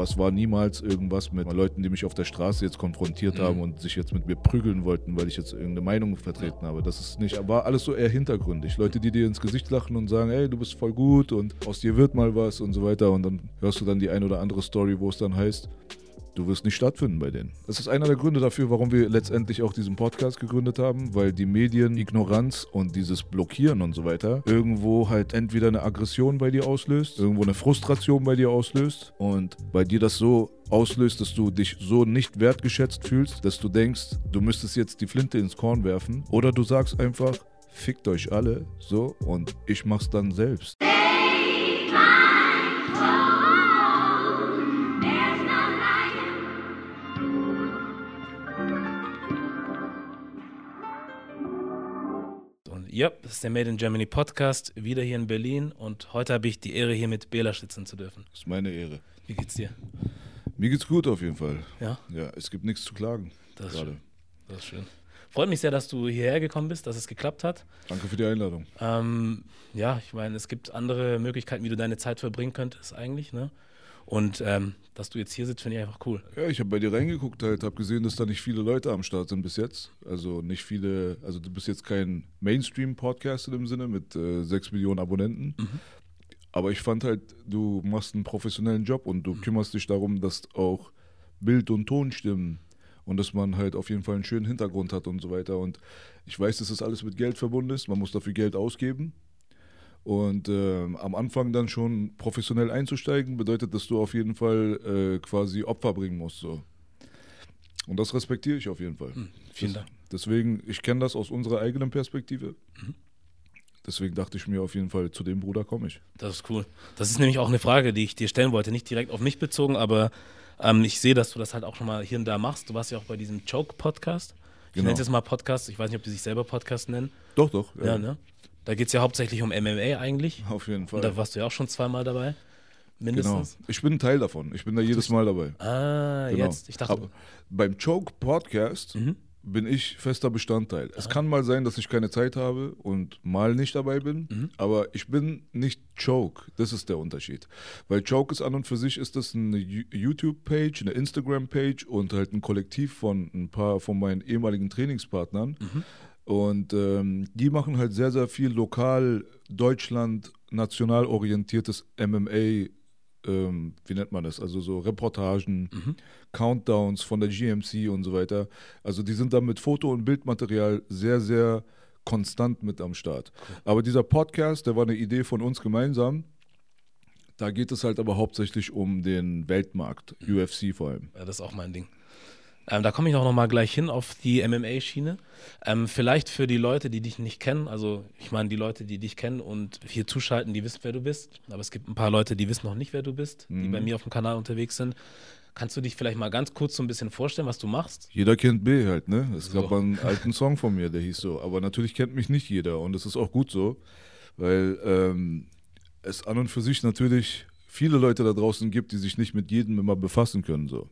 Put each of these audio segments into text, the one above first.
aber es war niemals irgendwas mit Leuten, die mich auf der Straße jetzt konfrontiert mhm. haben und sich jetzt mit mir prügeln wollten, weil ich jetzt irgendeine Meinung vertreten habe. Das ist nicht, war alles so eher hintergründig. Leute, die dir ins Gesicht lachen und sagen, ey, du bist voll gut und aus dir wird mal was und so weiter und dann hörst du dann die ein oder andere Story, wo es dann heißt, du wirst nicht stattfinden bei denen. Das ist einer der Gründe dafür, warum wir letztendlich auch diesen Podcast gegründet haben, weil die Medien Ignoranz und dieses Blockieren und so weiter irgendwo halt entweder eine Aggression bei dir auslöst, irgendwo eine Frustration bei dir auslöst und bei dir das so auslöst, dass du dich so nicht wertgeschätzt fühlst, dass du denkst, du müsstest jetzt die Flinte ins Korn werfen oder du sagst einfach, fickt euch alle so und ich mach's dann selbst. Ja, das ist der Made in Germany Podcast, wieder hier in Berlin und heute habe ich die Ehre, hier mit Bela sitzen zu dürfen. Das ist meine Ehre. Wie geht's dir? Mir geht's gut auf jeden Fall. Ja? Ja, es gibt nichts zu klagen. Das ist gerade. schön. Das ist schön. Freut mich sehr, dass du hierher gekommen bist, dass es geklappt hat. Danke für die Einladung. Ähm, ja, ich meine, es gibt andere Möglichkeiten, wie du deine Zeit verbringen könntest eigentlich, ne? Und ähm, dass du jetzt hier sitzt, finde ich einfach cool. Ja, ich habe bei dir reingeguckt halt, habe gesehen, dass da nicht viele Leute am Start sind bis jetzt. Also nicht viele, also du bist jetzt kein Mainstream-Podcast in dem Sinne mit äh, 6 Millionen Abonnenten. Mhm. Aber ich fand halt, du machst einen professionellen Job und du mhm. kümmerst dich darum, dass auch Bild und Ton stimmen und dass man halt auf jeden Fall einen schönen Hintergrund hat und so weiter. Und ich weiß, dass das alles mit Geld verbunden ist. Man muss dafür Geld ausgeben. Und äh, am Anfang dann schon professionell einzusteigen, bedeutet, dass du auf jeden Fall äh, quasi Opfer bringen musst. So. Und das respektiere ich auf jeden Fall. Mhm, vielen das, Dank. Deswegen, ich kenne das aus unserer eigenen Perspektive. Mhm. Deswegen dachte ich mir auf jeden Fall, zu dem Bruder komme ich. Das ist cool. Das ist nämlich auch eine Frage, die ich dir stellen wollte. Nicht direkt auf mich bezogen, aber ähm, ich sehe, dass du das halt auch schon mal hier und da machst. Du warst ja auch bei diesem Choke-Podcast. Ich genau. nenne es jetzt mal Podcast. Ich weiß nicht, ob die sich selber Podcast nennen. Doch, doch. Ja, ja ne? Da geht es ja hauptsächlich um MMA eigentlich. Auf jeden Fall. Und da warst du ja auch schon zweimal dabei. Mindestens. Genau. Ich bin ein Teil davon. Ich bin da jedes Mal dabei. Ah, genau. jetzt. Ich dachte. Aber beim Choke Podcast mhm. bin ich fester Bestandteil. Aha. Es kann mal sein, dass ich keine Zeit habe und mal nicht dabei bin, mhm. aber ich bin nicht Choke. Das ist der Unterschied. Weil Choke ist an und für sich ist das eine YouTube-Page, eine Instagram-Page und halt ein Kollektiv von ein paar von meinen ehemaligen Trainingspartnern. Mhm und ähm, die machen halt sehr, sehr viel lokal Deutschland national orientiertes MMA, ähm, wie nennt man das? Also so Reportagen, mhm. Countdowns von der GMC und so weiter. Also die sind da mit Foto- und Bildmaterial sehr, sehr konstant mit am Start. Cool. Aber dieser Podcast, der war eine Idee von uns gemeinsam. Da geht es halt aber hauptsächlich um den Weltmarkt, mhm. UFC vor allem. Ja, das ist auch mein Ding. Ähm, da komme ich auch noch mal gleich hin auf die MMA-Schiene. Ähm, vielleicht für die Leute, die dich nicht kennen, also ich meine die Leute, die dich kennen und hier zuschalten, die wissen, wer du bist. Aber es gibt ein paar Leute, die wissen noch nicht, wer du bist, mhm. die bei mir auf dem Kanal unterwegs sind. Kannst du dich vielleicht mal ganz kurz so ein bisschen vorstellen, was du machst? Jeder kennt B halt, ne? Es so. gab einen alten Song von mir, der hieß so. Aber natürlich kennt mich nicht jeder und das ist auch gut so, weil ähm, es an und für sich natürlich viele Leute da draußen gibt, die sich nicht mit jedem immer befassen können. So.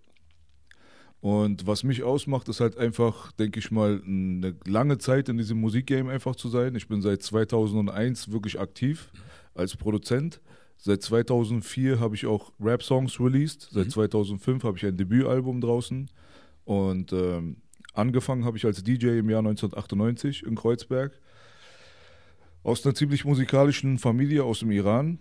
Und was mich ausmacht, ist halt einfach, denke ich mal, eine lange Zeit in diesem Musikgame einfach zu sein. Ich bin seit 2001 wirklich aktiv als Produzent. Seit 2004 habe ich auch Rap-Songs released. Seit mhm. 2005 habe ich ein Debütalbum draußen. Und ähm, angefangen habe ich als DJ im Jahr 1998 in Kreuzberg. Aus einer ziemlich musikalischen Familie aus dem Iran.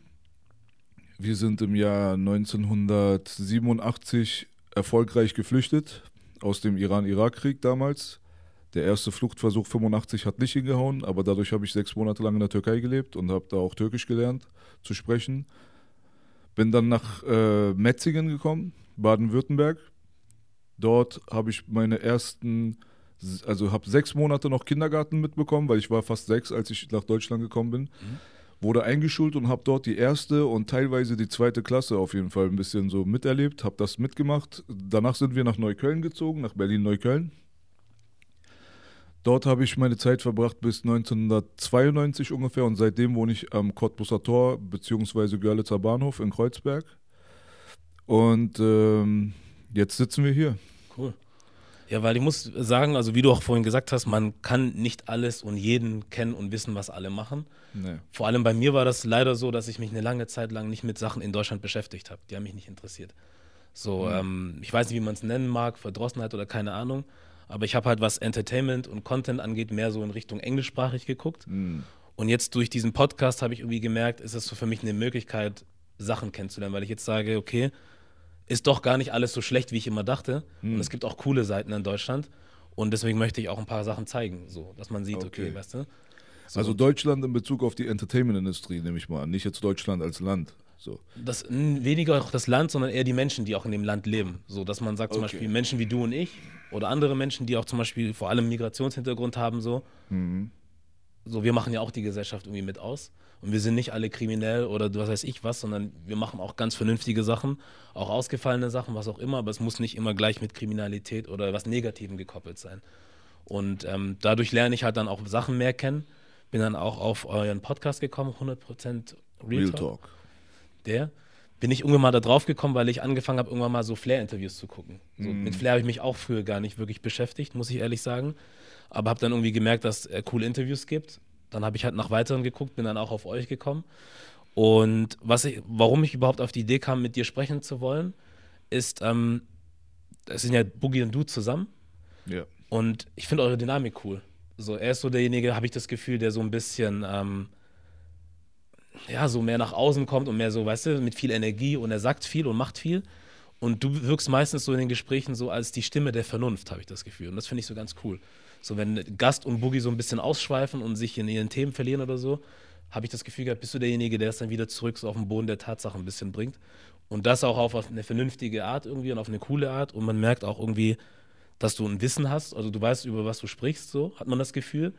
Wir sind im Jahr 1987 erfolgreich geflüchtet aus dem Iran-Irak-Krieg damals. Der erste Fluchtversuch 85 hat nicht hingehauen, aber dadurch habe ich sechs Monate lang in der Türkei gelebt und habe da auch Türkisch gelernt zu sprechen. Bin dann nach äh, Metzingen gekommen, Baden-Württemberg. Dort habe ich meine ersten, also habe sechs Monate noch Kindergarten mitbekommen, weil ich war fast sechs, als ich nach Deutschland gekommen bin. Mhm wurde eingeschult und habe dort die erste und teilweise die zweite Klasse auf jeden Fall ein bisschen so miterlebt, habe das mitgemacht. Danach sind wir nach Neukölln gezogen, nach Berlin-Neukölln. Dort habe ich meine Zeit verbracht bis 1992 ungefähr und seitdem wohne ich am Cottbusser Tor bzw. Görlitzer Bahnhof in Kreuzberg. Und ähm, jetzt sitzen wir hier. Ja, weil ich muss sagen, also wie du auch vorhin gesagt hast, man kann nicht alles und jeden kennen und wissen, was alle machen. Nee. Vor allem bei mir war das leider so, dass ich mich eine lange Zeit lang nicht mit Sachen in Deutschland beschäftigt habe. Die haben mich nicht interessiert. So, mhm. ähm, ich weiß nicht, wie man es nennen mag, Verdrossenheit oder keine Ahnung. Aber ich habe halt, was Entertainment und Content angeht, mehr so in Richtung englischsprachig geguckt. Mhm. Und jetzt durch diesen Podcast habe ich irgendwie gemerkt, ist es so für mich eine Möglichkeit, Sachen kennenzulernen, weil ich jetzt sage, okay, ist doch gar nicht alles so schlecht, wie ich immer dachte. Mhm. Und es gibt auch coole Seiten in Deutschland. Und deswegen möchte ich auch ein paar Sachen zeigen, so, dass man sieht, okay, okay weißt du. So. Also Deutschland in Bezug auf die Entertainment-Industrie, nehme ich mal an, nicht jetzt Deutschland als Land. So. Das, weniger auch das Land, sondern eher die Menschen, die auch in dem Land leben. So, dass man sagt, zum okay. Beispiel Menschen wie du und ich oder andere Menschen, die auch zum Beispiel vor allem Migrationshintergrund haben, so. Mhm. So, wir machen ja auch die Gesellschaft irgendwie mit aus. Und wir sind nicht alle kriminell oder was weiß ich was, sondern wir machen auch ganz vernünftige Sachen, auch ausgefallene Sachen, was auch immer, aber es muss nicht immer gleich mit Kriminalität oder was Negativem gekoppelt sein. Und ähm, dadurch lerne ich halt dann auch Sachen mehr kennen. Bin dann auch auf euren Podcast gekommen, 100% Real, Real Talk. Talk. Der bin ich irgendwann mal da drauf gekommen, weil ich angefangen habe, irgendwann mal so Flair-Interviews zu gucken. So, mm. Mit Flair habe ich mich auch früher gar nicht wirklich beschäftigt, muss ich ehrlich sagen. Aber habe dann irgendwie gemerkt, dass es coole Interviews gibt dann habe ich halt nach weiteren geguckt, bin dann auch auf euch gekommen. Und was ich, warum ich überhaupt auf die Idee kam, mit dir sprechen zu wollen, ist, ähm, es sind ja Boogie und du zusammen. Ja. Und ich finde eure Dynamik cool. So, er ist so derjenige, habe ich das Gefühl, der so ein bisschen, ähm, ja, so mehr nach außen kommt und mehr so, weißt du, mit viel Energie und er sagt viel und macht viel. Und du wirkst meistens so in den Gesprächen so als die Stimme der Vernunft, habe ich das Gefühl. Und das finde ich so ganz cool. So, wenn Gast und Boogie so ein bisschen ausschweifen und sich in ihren Themen verlieren oder so, habe ich das Gefühl gehabt, bist du derjenige, der es dann wieder zurück so auf den Boden der Tatsachen ein bisschen bringt. Und das auch auf eine vernünftige Art irgendwie und auf eine coole Art. Und man merkt auch irgendwie, dass du ein Wissen hast. Also du weißt, über was du sprichst, so hat man das Gefühl.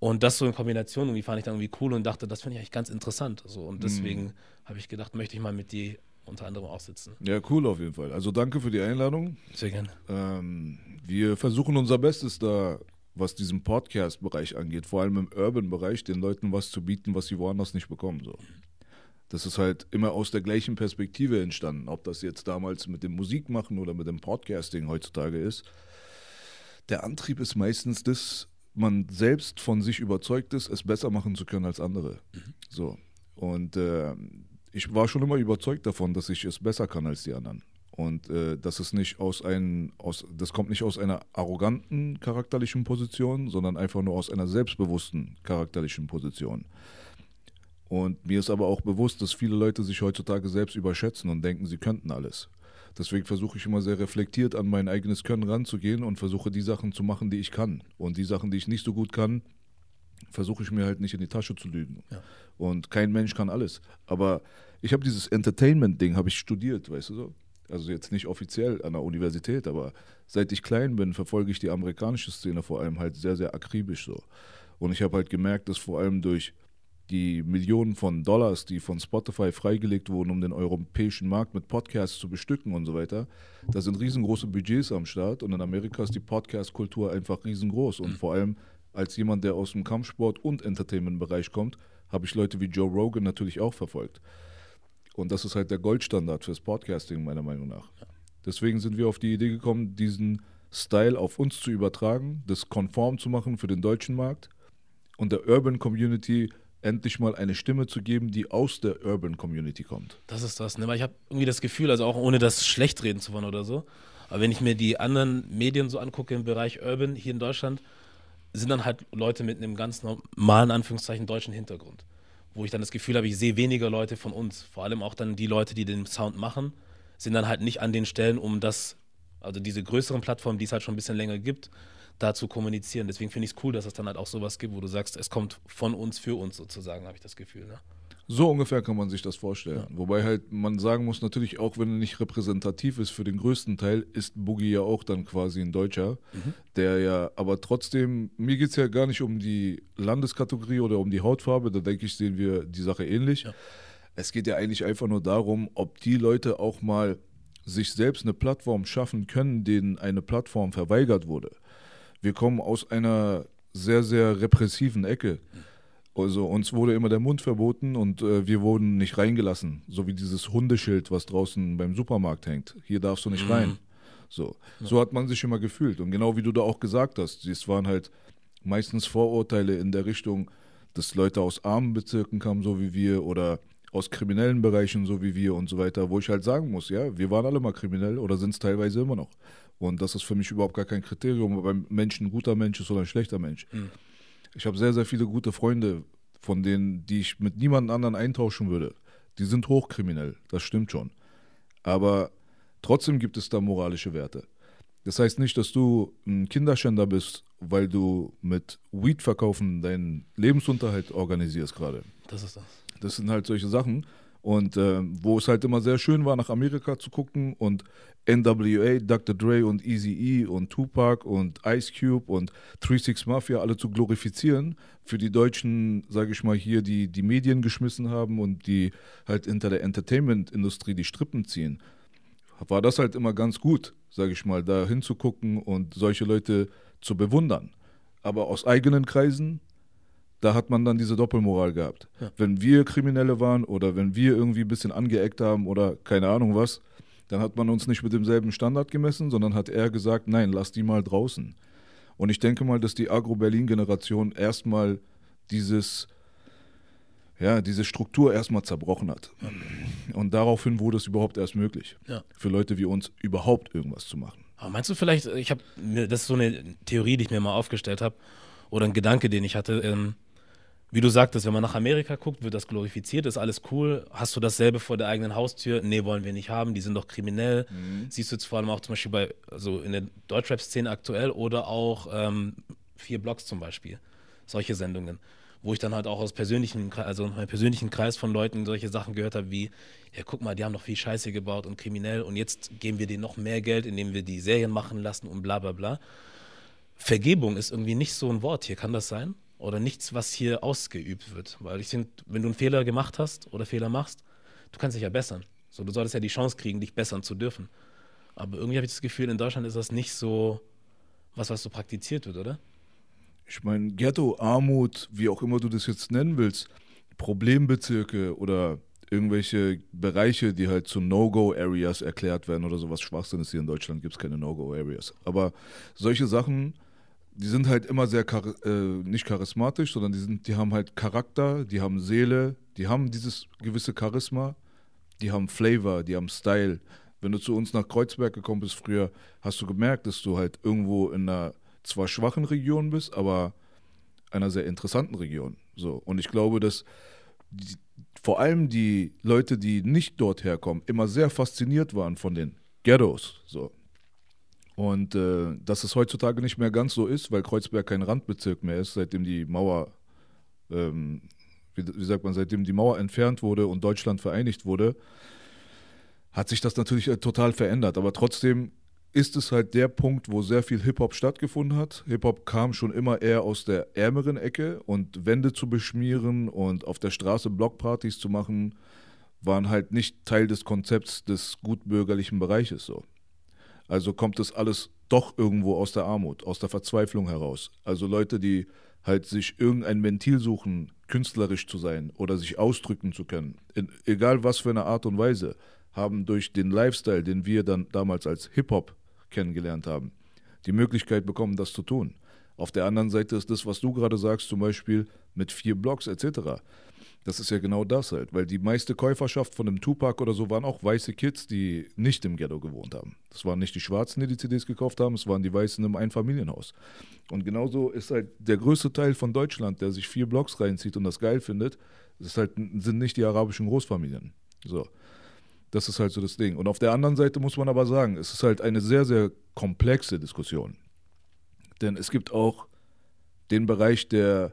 Und das so in Kombination irgendwie fand ich dann irgendwie cool und dachte, das finde ich eigentlich ganz interessant. So. Und deswegen mhm. habe ich gedacht, möchte ich mal mit dir unter anderem auch sitzen. Ja, cool auf jeden Fall. Also danke für die Einladung. Sehr gerne. Ähm, wir versuchen unser Bestes da, was diesen Podcast-Bereich angeht, vor allem im Urban-Bereich, den Leuten was zu bieten, was sie woanders nicht bekommen. So. Das ist halt immer aus der gleichen Perspektive entstanden, ob das jetzt damals mit dem Musikmachen oder mit dem Podcasting heutzutage ist. Der Antrieb ist meistens dass man selbst von sich überzeugt ist, es besser machen zu können als andere. Mhm. So. Und äh, ich war schon immer überzeugt davon, dass ich es besser kann als die anderen. Und äh, das ist nicht aus einem, aus, das kommt nicht aus einer arroganten charakterlichen Position, sondern einfach nur aus einer selbstbewussten charakterlichen Position. Und mir ist aber auch bewusst, dass viele Leute sich heutzutage selbst überschätzen und denken, sie könnten alles. Deswegen versuche ich immer sehr reflektiert an mein eigenes Können ranzugehen und versuche die Sachen zu machen, die ich kann. Und die Sachen, die ich nicht so gut kann, versuche ich mir halt nicht in die Tasche zu lügen. Ja. Und kein Mensch kann alles. Aber ich habe dieses Entertainment-Ding, habe ich studiert, weißt du so. Also jetzt nicht offiziell an der Universität, aber seit ich klein bin, verfolge ich die amerikanische Szene vor allem halt sehr, sehr akribisch so. Und ich habe halt gemerkt, dass vor allem durch die Millionen von Dollars, die von Spotify freigelegt wurden, um den europäischen Markt mit Podcasts zu bestücken und so weiter, da sind riesengroße Budgets am Start und in Amerika ist die Podcast-Kultur einfach riesengroß und vor allem als jemand, der aus dem Kampfsport- und Entertainment-Bereich kommt, habe ich Leute wie Joe Rogan natürlich auch verfolgt. Und das ist halt der Goldstandard fürs Podcasting, meiner Meinung nach. Deswegen sind wir auf die Idee gekommen, diesen Style auf uns zu übertragen, das konform zu machen für den deutschen Markt und der Urban Community endlich mal eine Stimme zu geben, die aus der Urban Community kommt. Das ist das, ne? Weil ich habe irgendwie das Gefühl, also auch ohne das schlecht reden zu wollen oder so, aber wenn ich mir die anderen Medien so angucke im Bereich Urban hier in Deutschland, sind dann halt Leute mit einem ganz normalen, Anführungszeichen, deutschen Hintergrund. Wo ich dann das Gefühl habe, ich sehe weniger Leute von uns. Vor allem auch dann die Leute, die den Sound machen, sind dann halt nicht an den Stellen, um das, also diese größeren Plattformen, die es halt schon ein bisschen länger gibt, da zu kommunizieren. Deswegen finde ich es cool, dass es dann halt auch sowas gibt, wo du sagst, es kommt von uns für uns sozusagen, habe ich das Gefühl. Ne? So ungefähr kann man sich das vorstellen. Ja. Wobei halt man sagen muss, natürlich auch wenn er nicht repräsentativ ist für den größten Teil, ist Boogie ja auch dann quasi ein Deutscher, mhm. der ja, aber trotzdem, mir geht es ja gar nicht um die Landeskategorie oder um die Hautfarbe, da denke ich, sehen wir die Sache ähnlich. Ja. Es geht ja eigentlich einfach nur darum, ob die Leute auch mal sich selbst eine Plattform schaffen können, denen eine Plattform verweigert wurde. Wir kommen aus einer sehr, sehr repressiven Ecke. Mhm also uns wurde immer der Mund verboten und äh, wir wurden nicht reingelassen. So wie dieses Hundeschild, was draußen beim Supermarkt hängt. Hier darfst du nicht mhm. rein. So. Ja. so hat man sich immer gefühlt. Und genau wie du da auch gesagt hast, es waren halt meistens Vorurteile in der Richtung, dass Leute aus armen Bezirken kamen, so wie wir, oder aus kriminellen Bereichen, so wie wir und so weiter, wo ich halt sagen muss, ja, wir waren alle mal kriminell oder sind es teilweise immer noch. Und das ist für mich überhaupt gar kein Kriterium, ob ein Mensch ein guter Mensch ist oder ein schlechter Mensch. Mhm. Ich habe sehr, sehr viele gute Freunde, von denen, die ich mit niemandem anderen eintauschen würde. Die sind hochkriminell, das stimmt schon. Aber trotzdem gibt es da moralische Werte. Das heißt nicht, dass du ein Kinderschänder bist, weil du mit Weed verkaufen deinen Lebensunterhalt organisierst gerade. Das ist das. Das sind halt solche Sachen. Und äh, wo es halt immer sehr schön war, nach Amerika zu gucken und NWA, Dr. Dre und Easy E und Tupac und Ice Cube und 36 Mafia alle zu glorifizieren, für die Deutschen, sage ich mal, hier die, die Medien geschmissen haben und die halt hinter der Entertainment-Industrie die Strippen ziehen, war das halt immer ganz gut, sage ich mal, da hinzugucken und solche Leute zu bewundern. Aber aus eigenen Kreisen da hat man dann diese Doppelmoral gehabt. Ja. Wenn wir Kriminelle waren oder wenn wir irgendwie ein bisschen angeeckt haben oder keine Ahnung was, dann hat man uns nicht mit demselben Standard gemessen, sondern hat er gesagt, nein, lass die mal draußen. Und ich denke mal, dass die Agro-Berlin-Generation erstmal dieses, ja, diese Struktur erstmal zerbrochen hat. Und daraufhin wurde es überhaupt erst möglich, ja. für Leute wie uns überhaupt irgendwas zu machen. Aber meinst du vielleicht, ich habe, das ist so eine Theorie, die ich mir mal aufgestellt habe, oder ein Gedanke, den ich hatte, ähm, wie du sagtest, wenn man nach Amerika guckt, wird das glorifiziert, ist alles cool. Hast du dasselbe vor der eigenen Haustür? Nee, wollen wir nicht haben, die sind doch kriminell. Mhm. Siehst du jetzt vor allem auch zum Beispiel bei, also in der Deutschrap-Szene aktuell oder auch ähm, vier Blogs zum Beispiel. Solche Sendungen. Wo ich dann halt auch aus persönlichen, also meinem persönlichen Kreis von Leuten solche Sachen gehört habe wie, ja guck mal, die haben doch viel Scheiße gebaut und kriminell und jetzt geben wir denen noch mehr Geld, indem wir die Serien machen lassen und bla bla bla. Vergebung ist irgendwie nicht so ein Wort hier, kann das sein? Oder nichts, was hier ausgeübt wird. Weil ich finde, wenn du einen Fehler gemacht hast oder Fehler machst, du kannst dich ja bessern. So, du solltest ja die Chance kriegen, dich bessern zu dürfen. Aber irgendwie habe ich das Gefühl, in Deutschland ist das nicht so was, was so praktiziert wird, oder? Ich meine, Ghetto, Armut, wie auch immer du das jetzt nennen willst, Problembezirke oder irgendwelche Bereiche, die halt zu No-Go-Areas erklärt werden oder sowas Schwachsinn ist hier in Deutschland, gibt es keine No-Go-Areas. Aber solche Sachen die sind halt immer sehr äh, nicht charismatisch, sondern die, sind, die haben halt Charakter, die haben Seele, die haben dieses gewisse Charisma, die haben Flavor, die haben Style. Wenn du zu uns nach Kreuzberg gekommen bist früher, hast du gemerkt, dass du halt irgendwo in einer zwar schwachen Region bist, aber einer sehr interessanten Region. So. Und ich glaube, dass die, vor allem die Leute, die nicht dort herkommen, immer sehr fasziniert waren von den Ghettos. So. Und äh, dass es heutzutage nicht mehr ganz so ist, weil Kreuzberg kein Randbezirk mehr ist, seitdem die Mauer, ähm, wie, wie, sagt man, seitdem die Mauer entfernt wurde und Deutschland vereinigt wurde, hat sich das natürlich äh, total verändert. Aber trotzdem ist es halt der Punkt, wo sehr viel Hip-Hop stattgefunden hat. Hip-Hop kam schon immer eher aus der ärmeren Ecke und Wände zu beschmieren und auf der Straße Blockpartys zu machen, waren halt nicht Teil des Konzepts des gutbürgerlichen Bereiches so. Also kommt das alles doch irgendwo aus der Armut, aus der Verzweiflung heraus. Also Leute, die halt sich irgendein Ventil suchen, künstlerisch zu sein oder sich ausdrücken zu können, in, egal was für eine Art und Weise, haben durch den Lifestyle, den wir dann damals als Hip-Hop kennengelernt haben, die Möglichkeit bekommen, das zu tun. Auf der anderen Seite ist das, was du gerade sagst, zum Beispiel mit vier Blocks etc. Das ist ja genau das halt, weil die meiste Käuferschaft von einem Tupac oder so waren auch weiße Kids, die nicht im Ghetto gewohnt haben. Das waren nicht die Schwarzen, die die CDs gekauft haben, es waren die Weißen im Einfamilienhaus. Und genauso ist halt der größte Teil von Deutschland, der sich vier Blocks reinzieht und das geil findet, das halt, sind nicht die arabischen Großfamilien. So. Das ist halt so das Ding. Und auf der anderen Seite muss man aber sagen, es ist halt eine sehr, sehr komplexe Diskussion. Denn es gibt auch den Bereich der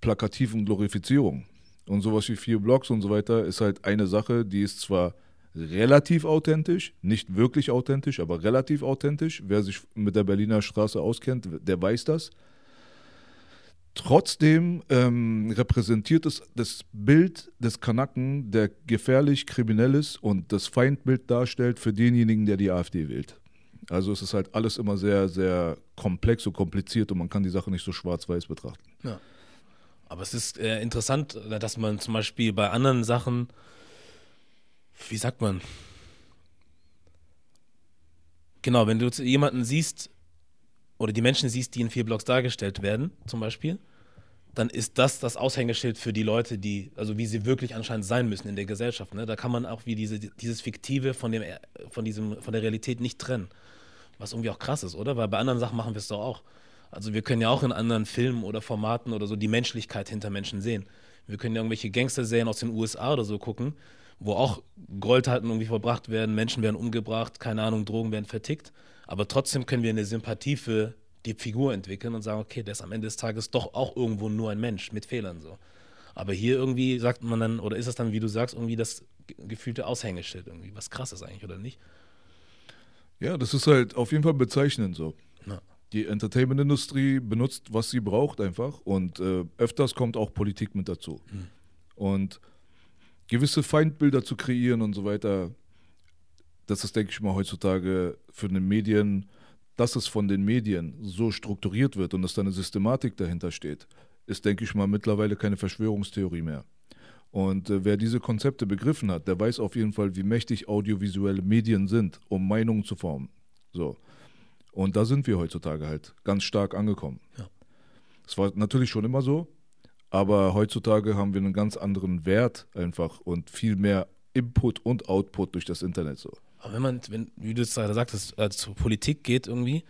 plakativen Glorifizierung. Und sowas wie vier Blocks und so weiter ist halt eine Sache, die ist zwar relativ authentisch, nicht wirklich authentisch, aber relativ authentisch. Wer sich mit der Berliner Straße auskennt, der weiß das. Trotzdem ähm, repräsentiert es das Bild des Kanaken, der gefährlich kriminell ist und das Feindbild darstellt für denjenigen, der die AfD wählt. Also es ist halt alles immer sehr, sehr komplex und kompliziert und man kann die Sache nicht so schwarz-weiß betrachten. Ja. Aber es ist äh, interessant, äh, dass man zum Beispiel bei anderen Sachen, wie sagt man, genau, wenn du jemanden siehst oder die Menschen siehst, die in vier Blocks dargestellt werden, zum Beispiel, dann ist das das Aushängeschild für die Leute, die, also wie sie wirklich anscheinend sein müssen in der Gesellschaft. Ne? Da kann man auch wie diese, dieses Fiktive von, dem, von, diesem, von der Realität nicht trennen. Was irgendwie auch krass ist, oder? Weil bei anderen Sachen machen wir es doch auch. Also wir können ja auch in anderen Filmen oder Formaten oder so die Menschlichkeit hinter Menschen sehen. Wir können ja irgendwelche Gangster-Serien aus den USA oder so gucken, wo auch Gräueltaten irgendwie vollbracht werden, Menschen werden umgebracht, keine Ahnung, Drogen werden vertickt. Aber trotzdem können wir eine Sympathie für die Figur entwickeln und sagen, okay, der ist am Ende des Tages doch auch irgendwo nur ein Mensch mit Fehlern so. Aber hier irgendwie sagt man dann, oder ist es dann, wie du sagst, irgendwie das gefühlte Aushängeschild irgendwie, was krass ist eigentlich, oder nicht? Ja, das ist halt auf jeden Fall bezeichnend so. Die Entertainment-Industrie benutzt, was sie braucht einfach und äh, öfters kommt auch Politik mit dazu. Mhm. Und gewisse Feindbilder zu kreieren und so weiter, das ist, denke ich mal, heutzutage für den Medien dass es von den Medien so strukturiert wird und dass da eine Systematik dahinter steht, ist, denke ich mal, mittlerweile keine Verschwörungstheorie mehr. Und äh, wer diese Konzepte begriffen hat, der weiß auf jeden Fall, wie mächtig audiovisuelle Medien sind, um Meinungen zu formen. So. Und da sind wir heutzutage halt ganz stark angekommen. Ja. Das war natürlich schon immer so, aber heutzutage haben wir einen ganz anderen Wert einfach und viel mehr Input und Output durch das Internet so. Aber wenn man, wenn, wie du es gerade sagtest, äh, zur Politik geht irgendwie,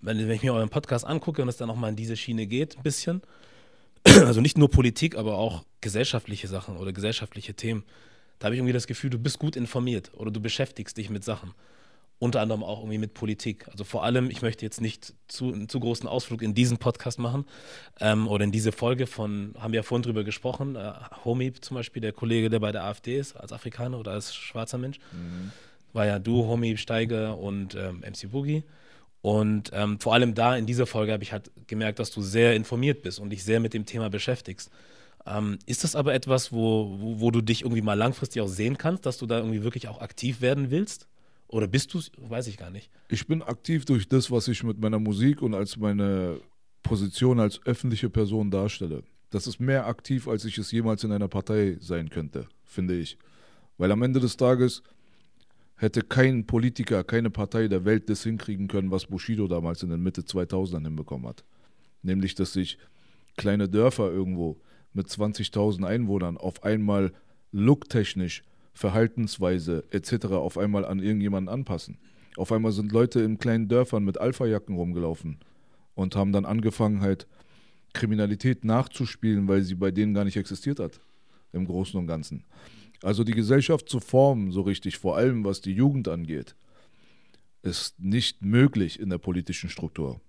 wenn, wenn ich mir euren Podcast angucke und es dann auch mal in diese Schiene geht, ein bisschen, also nicht nur Politik, aber auch gesellschaftliche Sachen oder gesellschaftliche Themen, da habe ich irgendwie das Gefühl, du bist gut informiert oder du beschäftigst dich mit Sachen. Unter anderem auch irgendwie mit Politik. Also vor allem, ich möchte jetzt nicht zu, einen zu großen Ausflug in diesen Podcast machen ähm, oder in diese Folge von, haben wir ja vorhin drüber gesprochen, äh, Homi zum Beispiel, der Kollege, der bei der AfD ist, als Afrikaner oder als schwarzer Mensch. Mhm war ja du, Homie, Steiger und ähm, MC Boogie. Und ähm, vor allem da in dieser Folge habe ich halt gemerkt, dass du sehr informiert bist und dich sehr mit dem Thema beschäftigst. Ähm, ist das aber etwas, wo, wo, wo, du dich irgendwie mal langfristig auch sehen kannst, dass du da irgendwie wirklich auch aktiv werden willst? Oder bist du es? Weiß ich gar nicht. Ich bin aktiv durch das, was ich mit meiner Musik und als meine Position als öffentliche Person darstelle. Das ist mehr aktiv, als ich es jemals in einer Partei sein könnte, finde ich. Weil am Ende des Tages hätte kein Politiker, keine Partei der Welt das hinkriegen können, was Bushido damals in den Mitte 2000ern hinbekommen hat. Nämlich, dass sich kleine Dörfer irgendwo mit 20.000 Einwohnern auf einmal looktechnisch, Verhaltensweise etc. auf einmal an irgendjemanden anpassen. Auf einmal sind Leute in kleinen Dörfern mit Alpha-Jacken rumgelaufen und haben dann angefangen halt Kriminalität nachzuspielen, weil sie bei denen gar nicht existiert hat. Im Großen und Ganzen. Also die Gesellschaft zu formen, so richtig, vor allem was die Jugend angeht, ist nicht möglich in der politischen Struktur.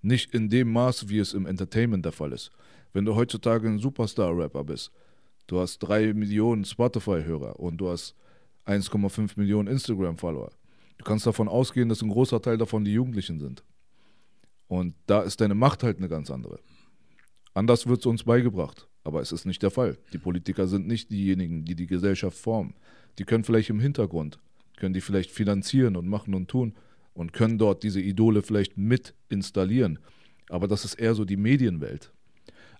Nicht in dem Maß, wie es im Entertainment der Fall ist. Wenn du heutzutage ein Superstar-Rapper bist, du hast drei Millionen Spotify-Hörer und du hast 1,5 Millionen Instagram-Follower. Du kannst davon ausgehen, dass ein großer Teil davon die Jugendlichen sind. Und da ist deine Macht halt eine ganz andere. Anders wird es uns beigebracht. Aber es ist nicht der Fall. Die Politiker sind nicht diejenigen, die die Gesellschaft formen. Die können vielleicht im Hintergrund, können die vielleicht finanzieren und machen und tun und können dort diese Idole vielleicht mit installieren. Aber das ist eher so die Medienwelt.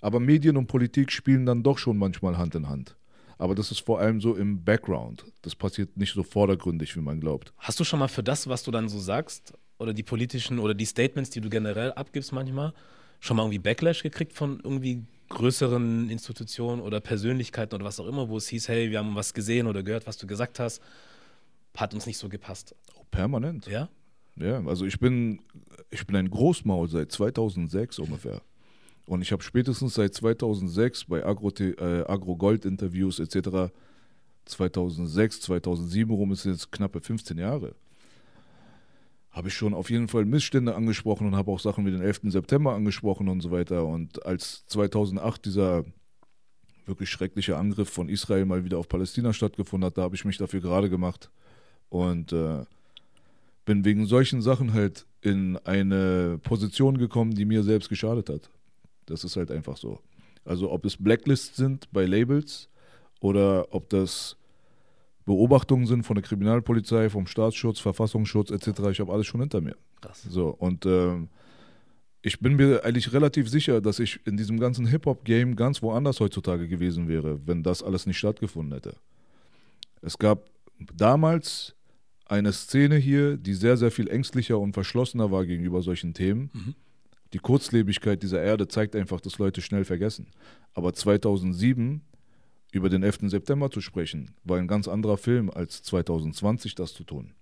Aber Medien und Politik spielen dann doch schon manchmal Hand in Hand. Aber das ist vor allem so im Background. Das passiert nicht so vordergründig, wie man glaubt. Hast du schon mal für das, was du dann so sagst, oder die politischen oder die Statements, die du generell abgibst manchmal, schon mal irgendwie Backlash gekriegt von irgendwie größeren Institutionen oder Persönlichkeiten oder was auch immer, wo es hieß, hey, wir haben was gesehen oder gehört, was du gesagt hast, hat uns nicht so gepasst. Oh, permanent. Ja? Ja, also ich bin, ich bin ein Großmaul seit 2006 ungefähr. Und ich habe spätestens seit 2006 bei Agro, äh, Agro Gold Interviews etc. 2006, 2007 rum ist jetzt knappe 15 Jahre habe ich schon auf jeden Fall Missstände angesprochen und habe auch Sachen wie den 11. September angesprochen und so weiter. Und als 2008 dieser wirklich schreckliche Angriff von Israel mal wieder auf Palästina stattgefunden hat, da habe ich mich dafür gerade gemacht und äh, bin wegen solchen Sachen halt in eine Position gekommen, die mir selbst geschadet hat. Das ist halt einfach so. Also ob es Blacklists sind bei Labels oder ob das Beobachtungen sind von der Kriminalpolizei, vom Staatsschutz, Verfassungsschutz etc. Ich habe alles schon hinter mir. Krass. So, und äh, ich bin mir eigentlich relativ sicher, dass ich in diesem ganzen Hip-Hop-Game ganz woanders heutzutage gewesen wäre, wenn das alles nicht stattgefunden hätte. Es gab damals eine Szene hier, die sehr, sehr viel ängstlicher und verschlossener war gegenüber solchen Themen, mhm. Die Kurzlebigkeit dieser Erde zeigt einfach, dass Leute schnell vergessen. Aber 2007 über den 11. September zu sprechen, war ein ganz anderer Film als 2020 das zu tun.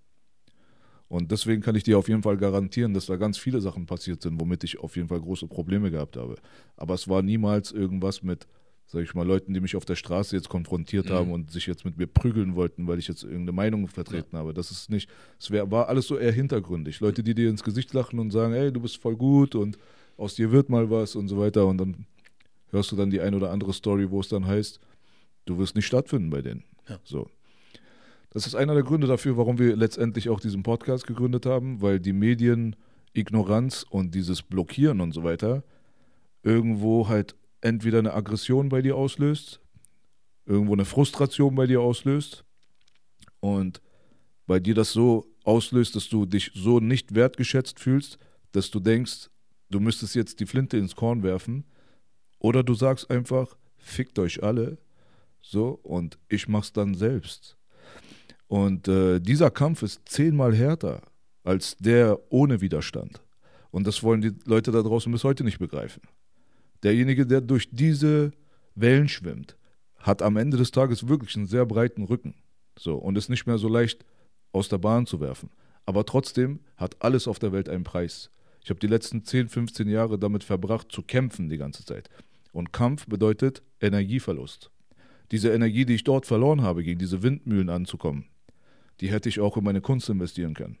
Und deswegen kann ich dir auf jeden Fall garantieren, dass da ganz viele Sachen passiert sind, womit ich auf jeden Fall große Probleme gehabt habe. Aber es war niemals irgendwas mit, sag ich mal, Leuten, die mich auf der Straße jetzt konfrontiert mhm. haben und sich jetzt mit mir prügeln wollten, weil ich jetzt irgendeine Meinung vertreten ja. habe. Das ist nicht, es wär, war alles so eher hintergründig. Leute, die dir ins Gesicht lachen und sagen, hey, du bist voll gut und aus dir wird mal was und so weiter. Und dann hörst du dann die ein oder andere Story, wo es dann heißt, du wirst nicht stattfinden bei denen. Ja. So. Das ist einer der Gründe dafür, warum wir letztendlich auch diesen Podcast gegründet haben, weil die Medien Ignoranz und dieses Blockieren und so weiter irgendwo halt entweder eine Aggression bei dir auslöst, irgendwo eine Frustration bei dir auslöst und bei dir das so auslöst, dass du dich so nicht wertgeschätzt fühlst, dass du denkst, du müsstest jetzt die Flinte ins Korn werfen oder du sagst einfach, fickt euch alle, so, und ich mach's dann selbst. Und äh, dieser Kampf ist zehnmal härter als der ohne Widerstand. Und das wollen die Leute da draußen bis heute nicht begreifen. Derjenige, der durch diese Wellen schwimmt, hat am Ende des Tages wirklich einen sehr breiten Rücken. So, und ist nicht mehr so leicht aus der Bahn zu werfen. Aber trotzdem hat alles auf der Welt einen Preis. Ich habe die letzten 10, 15 Jahre damit verbracht, zu kämpfen die ganze Zeit. Und Kampf bedeutet Energieverlust diese Energie, die ich dort verloren habe, gegen diese Windmühlen anzukommen, die hätte ich auch in meine Kunst investieren können.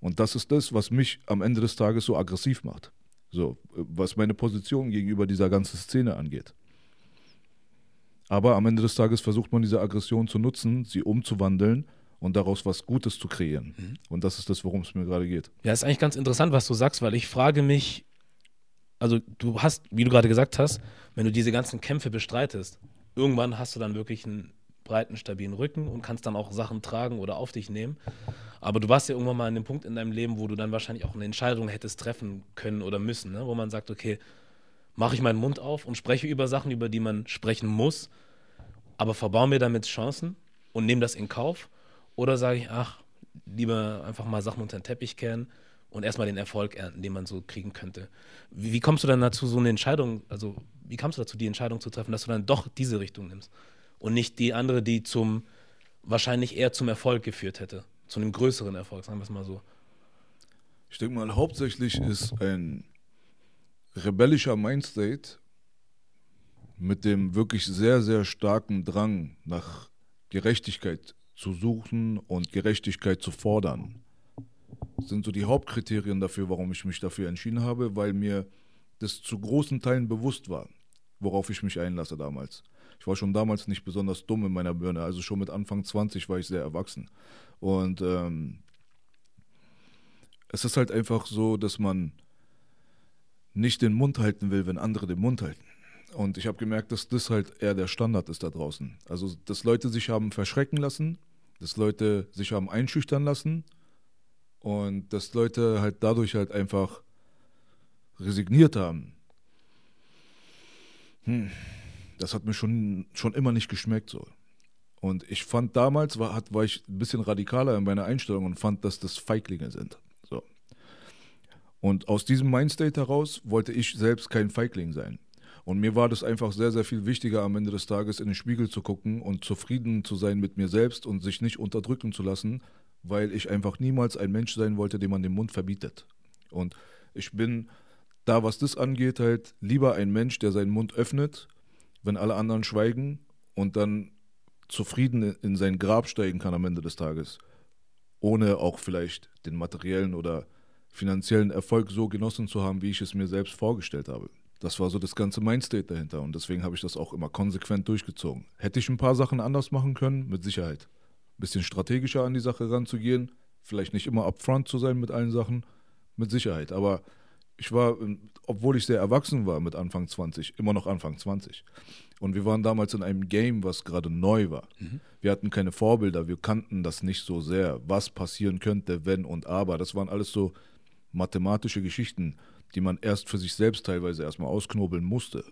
Und das ist das, was mich am Ende des Tages so aggressiv macht. So, was meine Position gegenüber dieser ganzen Szene angeht. Aber am Ende des Tages versucht man diese Aggression zu nutzen, sie umzuwandeln und daraus was Gutes zu kreieren. Mhm. Und das ist das, worum es mir gerade geht. Ja, ist eigentlich ganz interessant, was du sagst, weil ich frage mich, also du hast, wie du gerade gesagt hast, wenn du diese ganzen Kämpfe bestreitest, irgendwann hast du dann wirklich einen breiten, stabilen Rücken und kannst dann auch Sachen tragen oder auf dich nehmen. Aber du warst ja irgendwann mal an dem Punkt in deinem Leben, wo du dann wahrscheinlich auch eine Entscheidung hättest treffen können oder müssen, ne? wo man sagt, okay, mache ich meinen Mund auf und spreche über Sachen, über die man sprechen muss, aber verbaue mir damit Chancen und nehme das in Kauf? Oder sage ich, ach, lieber einfach mal Sachen unter den Teppich kehren und erstmal den Erfolg ernten, den man so kriegen könnte. Wie, wie, kommst du dann dazu, so eine Entscheidung, also wie kamst du dazu, die Entscheidung zu treffen, dass du dann doch diese Richtung nimmst und nicht die andere, die zum wahrscheinlich eher zum Erfolg geführt hätte, zu einem größeren Erfolg, sagen wir es mal so. Ich denke mal, hauptsächlich ist ein rebellischer Mindstate mit dem wirklich sehr, sehr starken Drang nach Gerechtigkeit zu suchen und Gerechtigkeit zu fordern sind so die Hauptkriterien dafür, warum ich mich dafür entschieden habe, weil mir das zu großen Teilen bewusst war, worauf ich mich einlasse damals. Ich war schon damals nicht besonders dumm in meiner Birne, also schon mit Anfang 20 war ich sehr erwachsen. Und ähm, es ist halt einfach so, dass man nicht den Mund halten will, wenn andere den Mund halten. Und ich habe gemerkt, dass das halt eher der Standard ist da draußen. Also, dass Leute sich haben verschrecken lassen, dass Leute sich haben einschüchtern lassen und dass Leute halt dadurch halt einfach resigniert haben. Hm, das hat mir schon, schon immer nicht geschmeckt so. Und ich fand damals, war, hat, war ich ein bisschen radikaler in meiner Einstellung und fand, dass das Feiglinge sind. So. Und aus diesem Mindstate heraus wollte ich selbst kein Feigling sein. Und mir war das einfach sehr, sehr viel wichtiger, am Ende des Tages in den Spiegel zu gucken und zufrieden zu sein mit mir selbst und sich nicht unterdrücken zu lassen, weil ich einfach niemals ein Mensch sein wollte, dem man den Mund verbietet. Und ich bin da, was das angeht, halt lieber ein Mensch, der seinen Mund öffnet, wenn alle anderen schweigen und dann zufrieden in sein Grab steigen kann am Ende des Tages, ohne auch vielleicht den materiellen oder finanziellen Erfolg so genossen zu haben, wie ich es mir selbst vorgestellt habe. Das war so das ganze Mindstate dahinter und deswegen habe ich das auch immer konsequent durchgezogen. Hätte ich ein paar Sachen anders machen können? Mit Sicherheit bisschen strategischer an die Sache ranzugehen. Vielleicht nicht immer upfront zu sein mit allen Sachen, mit Sicherheit. Aber ich war, obwohl ich sehr erwachsen war mit Anfang 20, immer noch Anfang 20. Und wir waren damals in einem Game, was gerade neu war. Mhm. Wir hatten keine Vorbilder, wir kannten das nicht so sehr, was passieren könnte, wenn und aber. Das waren alles so mathematische Geschichten, die man erst für sich selbst teilweise erstmal ausknobeln musste.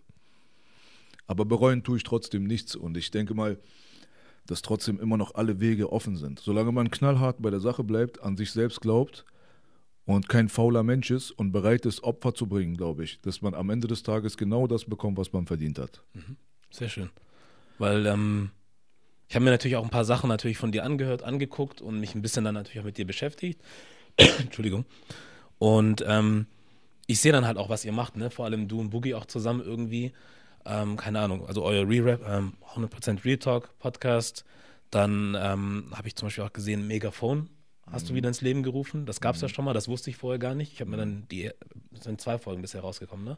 Aber bereuen tue ich trotzdem nichts. Und ich denke mal, dass trotzdem immer noch alle Wege offen sind. Solange man knallhart bei der Sache bleibt, an sich selbst glaubt und kein fauler Mensch ist und bereit ist, Opfer zu bringen, glaube ich, dass man am Ende des Tages genau das bekommt, was man verdient hat. Mhm. Sehr schön. Weil ähm, ich habe mir natürlich auch ein paar Sachen natürlich von dir angehört, angeguckt und mich ein bisschen dann natürlich auch mit dir beschäftigt. Entschuldigung. Und ähm, ich sehe dann halt auch, was ihr macht, ne? Vor allem du und Boogie auch zusammen irgendwie. Ähm, keine Ahnung, also euer Re-Rap, ähm, 100% Real Talk Podcast. Dann ähm, habe ich zum Beispiel auch gesehen, Megaphone hast mhm. du wieder ins Leben gerufen. Das gab es mhm. ja schon mal, das wusste ich vorher gar nicht. Ich habe mir dann die, es sind zwei Folgen bisher rausgekommen, ne?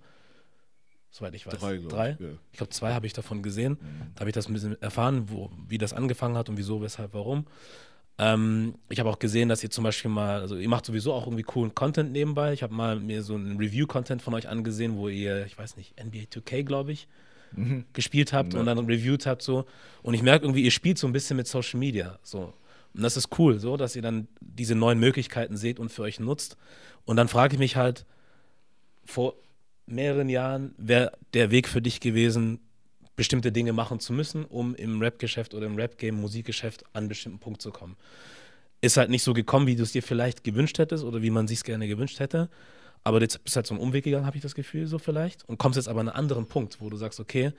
Soweit ich weiß. Drei, glaub Drei? Ich, ja. ich glaube, zwei habe ich davon gesehen. Mhm. Da habe ich das ein bisschen erfahren, wo, wie das angefangen hat und wieso, weshalb, warum. Ähm, ich habe auch gesehen, dass ihr zum Beispiel mal, also ihr macht sowieso auch irgendwie coolen Content nebenbei. Ich habe mal mir so einen Review-Content von euch angesehen, wo ihr, ich weiß nicht, NBA 2K, glaube ich, mhm. gespielt habt ja. und dann reviewed habt so. Und ich merke irgendwie, ihr spielt so ein bisschen mit Social Media. So. Und das ist cool, so, dass ihr dann diese neuen Möglichkeiten seht und für euch nutzt. Und dann frage ich mich halt, vor mehreren Jahren wäre der Weg für dich gewesen, bestimmte Dinge machen zu müssen, um im Rap-Geschäft oder im Rap-Game, Musikgeschäft an einen bestimmten Punkt zu kommen. Ist halt nicht so gekommen, wie du es dir vielleicht gewünscht hättest oder wie man sich gerne gewünscht hätte. Aber jetzt bist halt so einen Umweg gegangen, habe ich das Gefühl, so vielleicht. Und kommst jetzt aber an einen anderen Punkt, wo du sagst, okay,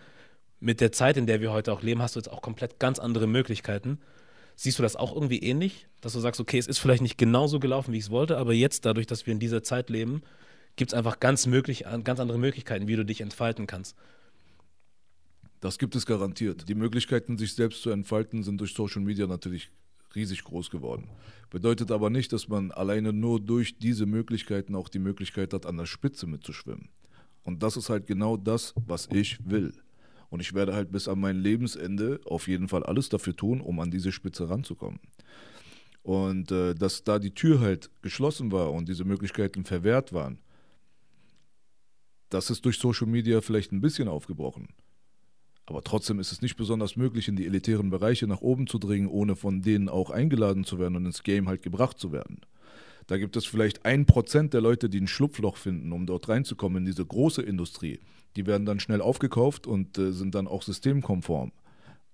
mit der Zeit, in der wir heute auch leben, hast du jetzt auch komplett ganz andere Möglichkeiten. Siehst du das auch irgendwie ähnlich, dass du sagst, okay, es ist vielleicht nicht genauso gelaufen, wie ich es wollte, aber jetzt, dadurch, dass wir in dieser Zeit leben, gibt es einfach ganz, möglich, ganz andere Möglichkeiten, wie du dich entfalten kannst. Das gibt es garantiert. Die Möglichkeiten, sich selbst zu entfalten, sind durch Social Media natürlich riesig groß geworden. Bedeutet aber nicht, dass man alleine nur durch diese Möglichkeiten auch die Möglichkeit hat, an der Spitze mitzuschwimmen. Und das ist halt genau das, was ich will. Und ich werde halt bis an mein Lebensende auf jeden Fall alles dafür tun, um an diese Spitze ranzukommen. Und äh, dass da die Tür halt geschlossen war und diese Möglichkeiten verwehrt waren, das ist durch Social Media vielleicht ein bisschen aufgebrochen. Aber trotzdem ist es nicht besonders möglich, in die elitären Bereiche nach oben zu dringen, ohne von denen auch eingeladen zu werden und ins Game halt gebracht zu werden. Da gibt es vielleicht ein Prozent der Leute, die ein Schlupfloch finden, um dort reinzukommen in diese große Industrie. Die werden dann schnell aufgekauft und äh, sind dann auch systemkonform.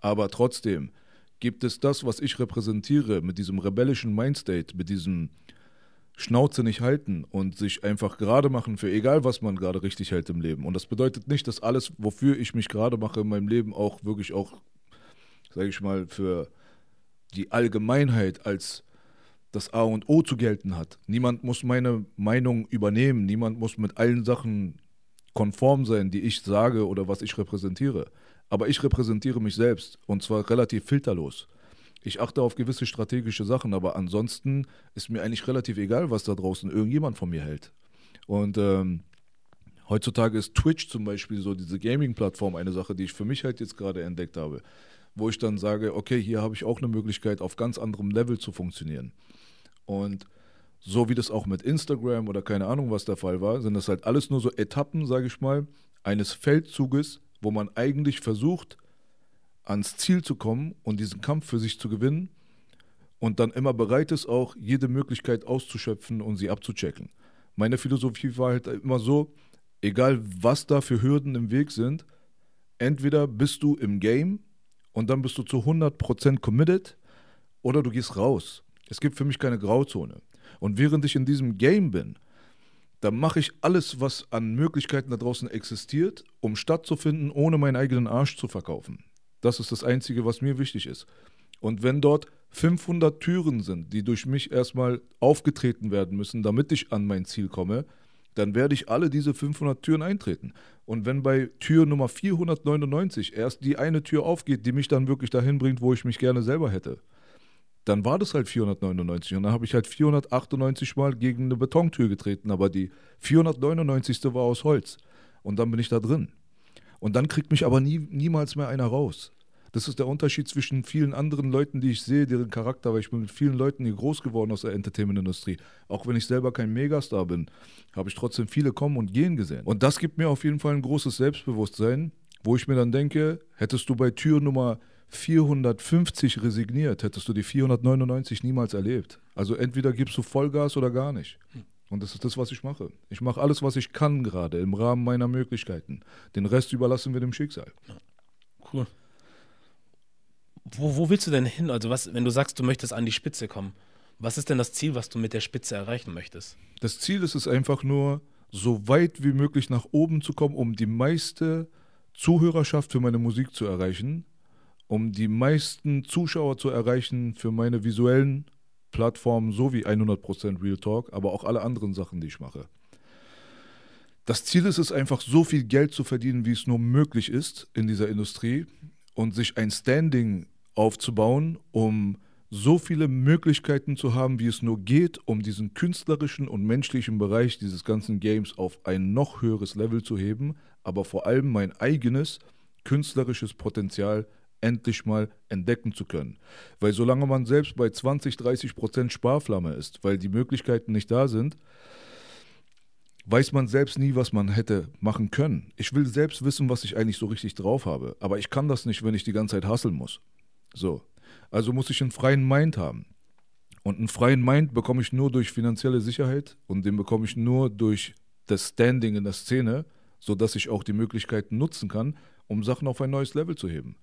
Aber trotzdem gibt es das, was ich repräsentiere, mit diesem rebellischen Mindstate, mit diesem Schnauze nicht halten und sich einfach gerade machen für egal, was man gerade richtig hält im Leben. Und das bedeutet nicht, dass alles, wofür ich mich gerade mache in meinem Leben, auch wirklich auch, sage ich mal, für die Allgemeinheit als das A und O zu gelten hat. Niemand muss meine Meinung übernehmen, niemand muss mit allen Sachen konform sein, die ich sage oder was ich repräsentiere. Aber ich repräsentiere mich selbst und zwar relativ filterlos. Ich achte auf gewisse strategische Sachen, aber ansonsten ist mir eigentlich relativ egal, was da draußen irgendjemand von mir hält. Und ähm, heutzutage ist Twitch zum Beispiel so diese Gaming-Plattform eine Sache, die ich für mich halt jetzt gerade entdeckt habe, wo ich dann sage, okay, hier habe ich auch eine Möglichkeit, auf ganz anderem Level zu funktionieren. Und so wie das auch mit Instagram oder keine Ahnung was der Fall war, sind das halt alles nur so Etappen, sage ich mal, eines Feldzuges, wo man eigentlich versucht, ans Ziel zu kommen und diesen Kampf für sich zu gewinnen und dann immer bereit ist, auch jede Möglichkeit auszuschöpfen und sie abzuchecken. Meine Philosophie war halt immer so, egal was da für Hürden im Weg sind, entweder bist du im Game und dann bist du zu 100% committed oder du gehst raus. Es gibt für mich keine Grauzone. Und während ich in diesem Game bin, dann mache ich alles, was an Möglichkeiten da draußen existiert, um stattzufinden, ohne meinen eigenen Arsch zu verkaufen. Das ist das Einzige, was mir wichtig ist. Und wenn dort 500 Türen sind, die durch mich erstmal aufgetreten werden müssen, damit ich an mein Ziel komme, dann werde ich alle diese 500 Türen eintreten. Und wenn bei Tür Nummer 499 erst die eine Tür aufgeht, die mich dann wirklich dahin bringt, wo ich mich gerne selber hätte, dann war das halt 499. Und dann habe ich halt 498 Mal gegen eine Betontür getreten, aber die 499. war aus Holz. Und dann bin ich da drin. Und dann kriegt mich aber nie, niemals mehr einer raus. Das ist der Unterschied zwischen vielen anderen Leuten, die ich sehe, deren Charakter, weil ich bin mit vielen Leuten hier groß geworden aus der Entertainment-Industrie. Auch wenn ich selber kein Megastar bin, habe ich trotzdem viele kommen und gehen gesehen. Und das gibt mir auf jeden Fall ein großes Selbstbewusstsein, wo ich mir dann denke, hättest du bei Tür Nummer 450 resigniert, hättest du die 499 niemals erlebt. Also entweder gibst du Vollgas oder gar nicht. Und das ist das, was ich mache. Ich mache alles, was ich kann gerade im Rahmen meiner Möglichkeiten. Den Rest überlassen wir dem Schicksal. Cool. Wo, wo willst du denn hin? Also was, wenn du sagst, du möchtest an die Spitze kommen, Was ist denn das Ziel, was du mit der Spitze erreichen möchtest? Das Ziel ist es einfach nur, so weit wie möglich nach oben zu kommen, um die meiste Zuhörerschaft für meine Musik zu erreichen, um die meisten Zuschauer zu erreichen für meine visuellen Plattformen, so wie 100% Real Talk, aber auch alle anderen Sachen, die ich mache. Das Ziel ist es einfach, so viel Geld zu verdienen, wie es nur möglich ist in dieser Industrie und sich ein Standing aufzubauen, um so viele Möglichkeiten zu haben, wie es nur geht, um diesen künstlerischen und menschlichen Bereich dieses ganzen Games auf ein noch höheres Level zu heben, aber vor allem mein eigenes künstlerisches Potenzial endlich mal entdecken zu können. Weil solange man selbst bei 20, 30 Prozent Sparflamme ist, weil die Möglichkeiten nicht da sind, weiß man selbst nie, was man hätte machen können. Ich will selbst wissen, was ich eigentlich so richtig drauf habe, aber ich kann das nicht, wenn ich die ganze Zeit hasseln muss. So, also muss ich einen freien Mind haben. Und einen freien Mind bekomme ich nur durch finanzielle Sicherheit und den bekomme ich nur durch das Standing in der Szene, sodass ich auch die Möglichkeiten nutzen kann, um Sachen auf ein neues Level zu heben.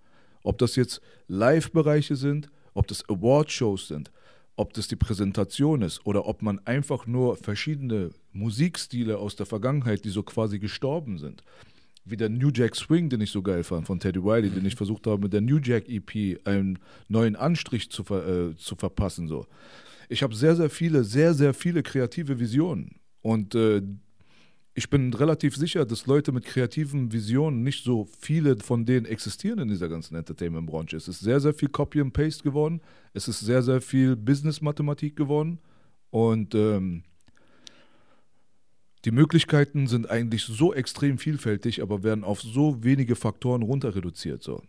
Ob das jetzt Live-Bereiche sind, ob das Award-Shows sind, ob das die Präsentation ist oder ob man einfach nur verschiedene Musikstile aus der Vergangenheit, die so quasi gestorben sind, wie der New Jack Swing, den ich so geil fand von Teddy Wiley, mhm. den ich versucht habe mit der New Jack EP einen neuen Anstrich zu, ver, äh, zu verpassen. So. Ich habe sehr, sehr viele, sehr, sehr viele kreative Visionen und äh, ich bin relativ sicher, dass Leute mit kreativen Visionen, nicht so viele von denen existieren in dieser ganzen Entertainment-Branche. Es ist sehr, sehr viel Copy and Paste geworden. Es ist sehr, sehr viel Business-Mathematik geworden. Und ähm, die Möglichkeiten sind eigentlich so extrem vielfältig, aber werden auf so wenige Faktoren runter reduziert. So.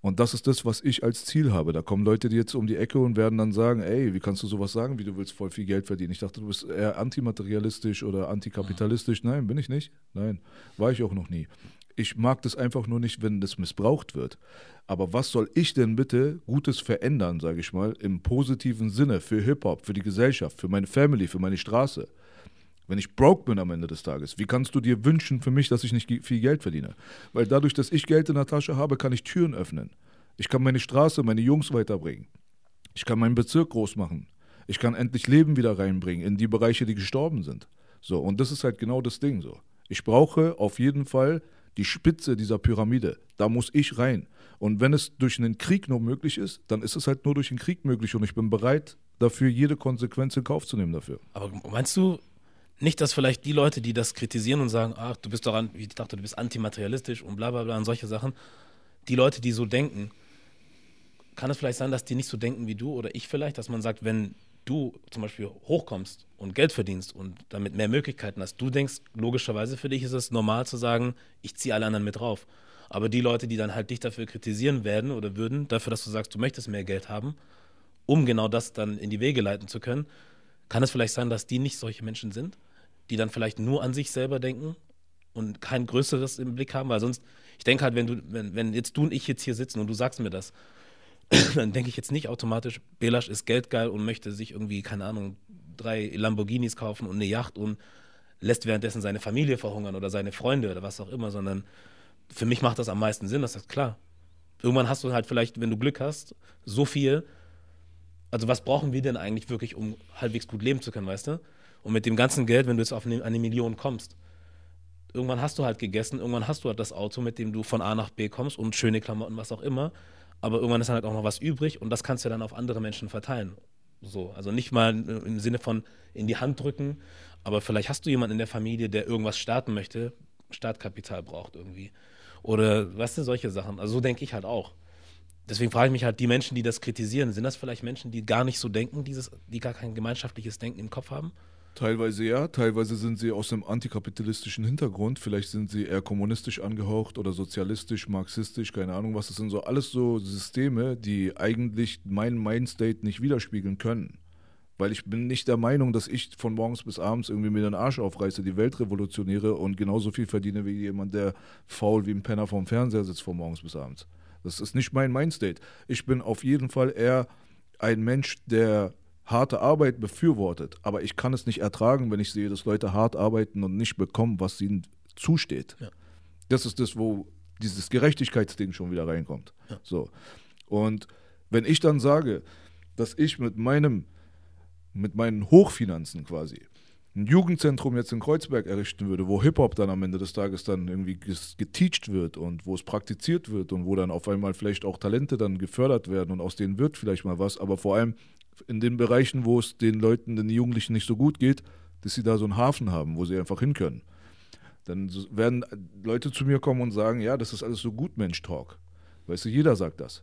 Und das ist das, was ich als Ziel habe. Da kommen Leute die jetzt um die Ecke und werden dann sagen, ey, wie kannst du sowas sagen, wie du willst voll viel Geld verdienen? Ich dachte, du bist eher antimaterialistisch oder antikapitalistisch. Nein, bin ich nicht. Nein, war ich auch noch nie. Ich mag das einfach nur nicht, wenn das missbraucht wird. Aber was soll ich denn bitte Gutes verändern, sage ich mal, im positiven Sinne für Hip-Hop, für die Gesellschaft, für meine Family, für meine Straße? Wenn ich broke bin am Ende des Tages, wie kannst du dir wünschen für mich, dass ich nicht viel Geld verdiene? Weil dadurch, dass ich Geld in der Tasche habe, kann ich Türen öffnen. Ich kann meine Straße, meine Jungs weiterbringen. Ich kann meinen Bezirk groß machen. Ich kann endlich Leben wieder reinbringen in die Bereiche, die gestorben sind. So, und das ist halt genau das Ding so. Ich brauche auf jeden Fall die Spitze dieser Pyramide. Da muss ich rein. Und wenn es durch einen Krieg nur möglich ist, dann ist es halt nur durch einen Krieg möglich und ich bin bereit, dafür jede Konsequenz in Kauf zu nehmen dafür. Aber meinst du, nicht, dass vielleicht die Leute, die das kritisieren und sagen, ach, du bist doch an, ich dachte, du bist antimaterialistisch und bla bla bla und solche Sachen, die Leute, die so denken, kann es vielleicht sein, dass die nicht so denken wie du oder ich vielleicht, dass man sagt, wenn du zum Beispiel hochkommst und Geld verdienst und damit mehr Möglichkeiten hast, du denkst, logischerweise für dich ist es normal zu sagen, ich ziehe alle anderen mit drauf. Aber die Leute, die dann halt dich dafür kritisieren werden oder würden, dafür, dass du sagst, du möchtest mehr Geld haben, um genau das dann in die Wege leiten zu können, kann es vielleicht sein, dass die nicht solche Menschen sind? Die dann vielleicht nur an sich selber denken und kein größeres im Blick haben, weil sonst, ich denke halt, wenn du, wenn, wenn jetzt du und ich jetzt hier sitzen und du sagst mir das, dann denke ich jetzt nicht automatisch, Belasch ist geldgeil und möchte sich irgendwie, keine Ahnung, drei Lamborghinis kaufen und eine Yacht und lässt währenddessen seine Familie verhungern oder seine Freunde oder was auch immer, sondern für mich macht das am meisten Sinn, das ist klar. Irgendwann hast du halt vielleicht, wenn du Glück hast, so viel, also was brauchen wir denn eigentlich wirklich, um halbwegs gut leben zu können, weißt du? Und mit dem ganzen Geld, wenn du jetzt auf eine, eine Million kommst, irgendwann hast du halt gegessen, irgendwann hast du halt das Auto, mit dem du von A nach B kommst und schöne Klamotten, was auch immer. Aber irgendwann ist dann halt auch noch was übrig und das kannst du dann auf andere Menschen verteilen. So, also nicht mal im Sinne von in die Hand drücken, aber vielleicht hast du jemanden in der Familie, der irgendwas starten möchte, Startkapital braucht irgendwie. Oder weißt du, solche Sachen. Also so denke ich halt auch. Deswegen frage ich mich halt, die Menschen, die das kritisieren, sind das vielleicht Menschen, die gar nicht so denken, dieses, die gar kein gemeinschaftliches Denken im Kopf haben? Teilweise ja, teilweise sind sie aus einem antikapitalistischen Hintergrund, vielleicht sind sie eher kommunistisch angehaucht oder sozialistisch, marxistisch, keine Ahnung was. Das sind so alles so Systeme, die eigentlich meinen Mindstate nicht widerspiegeln können. Weil ich bin nicht der Meinung, dass ich von morgens bis abends irgendwie mir den Arsch aufreiße, die Welt revolutioniere und genauso viel verdiene wie jemand, der faul wie ein Penner vorm Fernseher sitzt von morgens bis abends. Das ist nicht mein Mindstate. Ich bin auf jeden Fall eher ein Mensch, der harte Arbeit befürwortet, aber ich kann es nicht ertragen, wenn ich sehe, dass Leute hart arbeiten und nicht bekommen, was ihnen zusteht. Ja. Das ist das, wo dieses Gerechtigkeitsding schon wieder reinkommt. Ja. So. Und wenn ich dann sage, dass ich mit meinem mit meinen Hochfinanzen quasi ein Jugendzentrum jetzt in Kreuzberg errichten würde, wo Hip-Hop dann am Ende des Tages dann irgendwie geteacht wird und wo es praktiziert wird und wo dann auf einmal vielleicht auch Talente dann gefördert werden und aus denen wird vielleicht mal was, aber vor allem in den Bereichen, wo es den Leuten, den Jugendlichen nicht so gut geht, dass sie da so einen Hafen haben, wo sie einfach hin können. Dann werden Leute zu mir kommen und sagen, ja, das ist alles so gut, Mensch-Talk. Weißt du, jeder sagt das.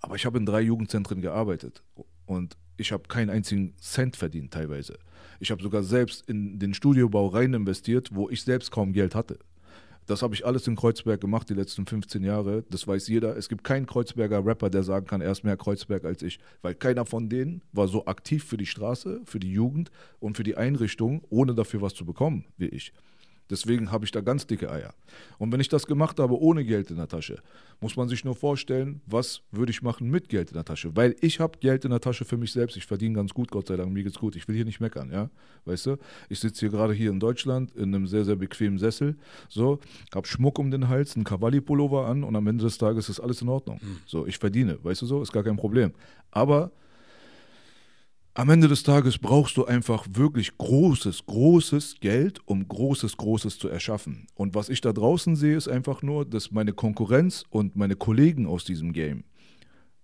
Aber ich habe in drei Jugendzentren gearbeitet und ich habe keinen einzigen Cent verdient teilweise. Ich habe sogar selbst in den Studiobau rein investiert, wo ich selbst kaum Geld hatte. Das habe ich alles in Kreuzberg gemacht die letzten 15 Jahre. Das weiß jeder. Es gibt keinen Kreuzberger Rapper, der sagen kann, er ist mehr Kreuzberg als ich. Weil keiner von denen war so aktiv für die Straße, für die Jugend und für die Einrichtung, ohne dafür was zu bekommen, wie ich. Deswegen habe ich da ganz dicke Eier. Und wenn ich das gemacht habe ohne Geld in der Tasche, muss man sich nur vorstellen, was würde ich machen mit Geld in der Tasche? Weil ich habe Geld in der Tasche für mich selbst. Ich verdiene ganz gut, Gott sei Dank, mir geht's gut. Ich will hier nicht meckern, ja, weißt du? Ich sitze hier gerade hier in Deutschland in einem sehr sehr bequemen Sessel, so, habe Schmuck um den Hals, einen Cavalli-Pullover an und am Ende des Tages ist alles in Ordnung. Mhm. So, ich verdiene, weißt du so, ist gar kein Problem. Aber am Ende des Tages brauchst du einfach wirklich großes, großes Geld, um großes, großes zu erschaffen. Und was ich da draußen sehe, ist einfach nur, dass meine Konkurrenz und meine Kollegen aus diesem Game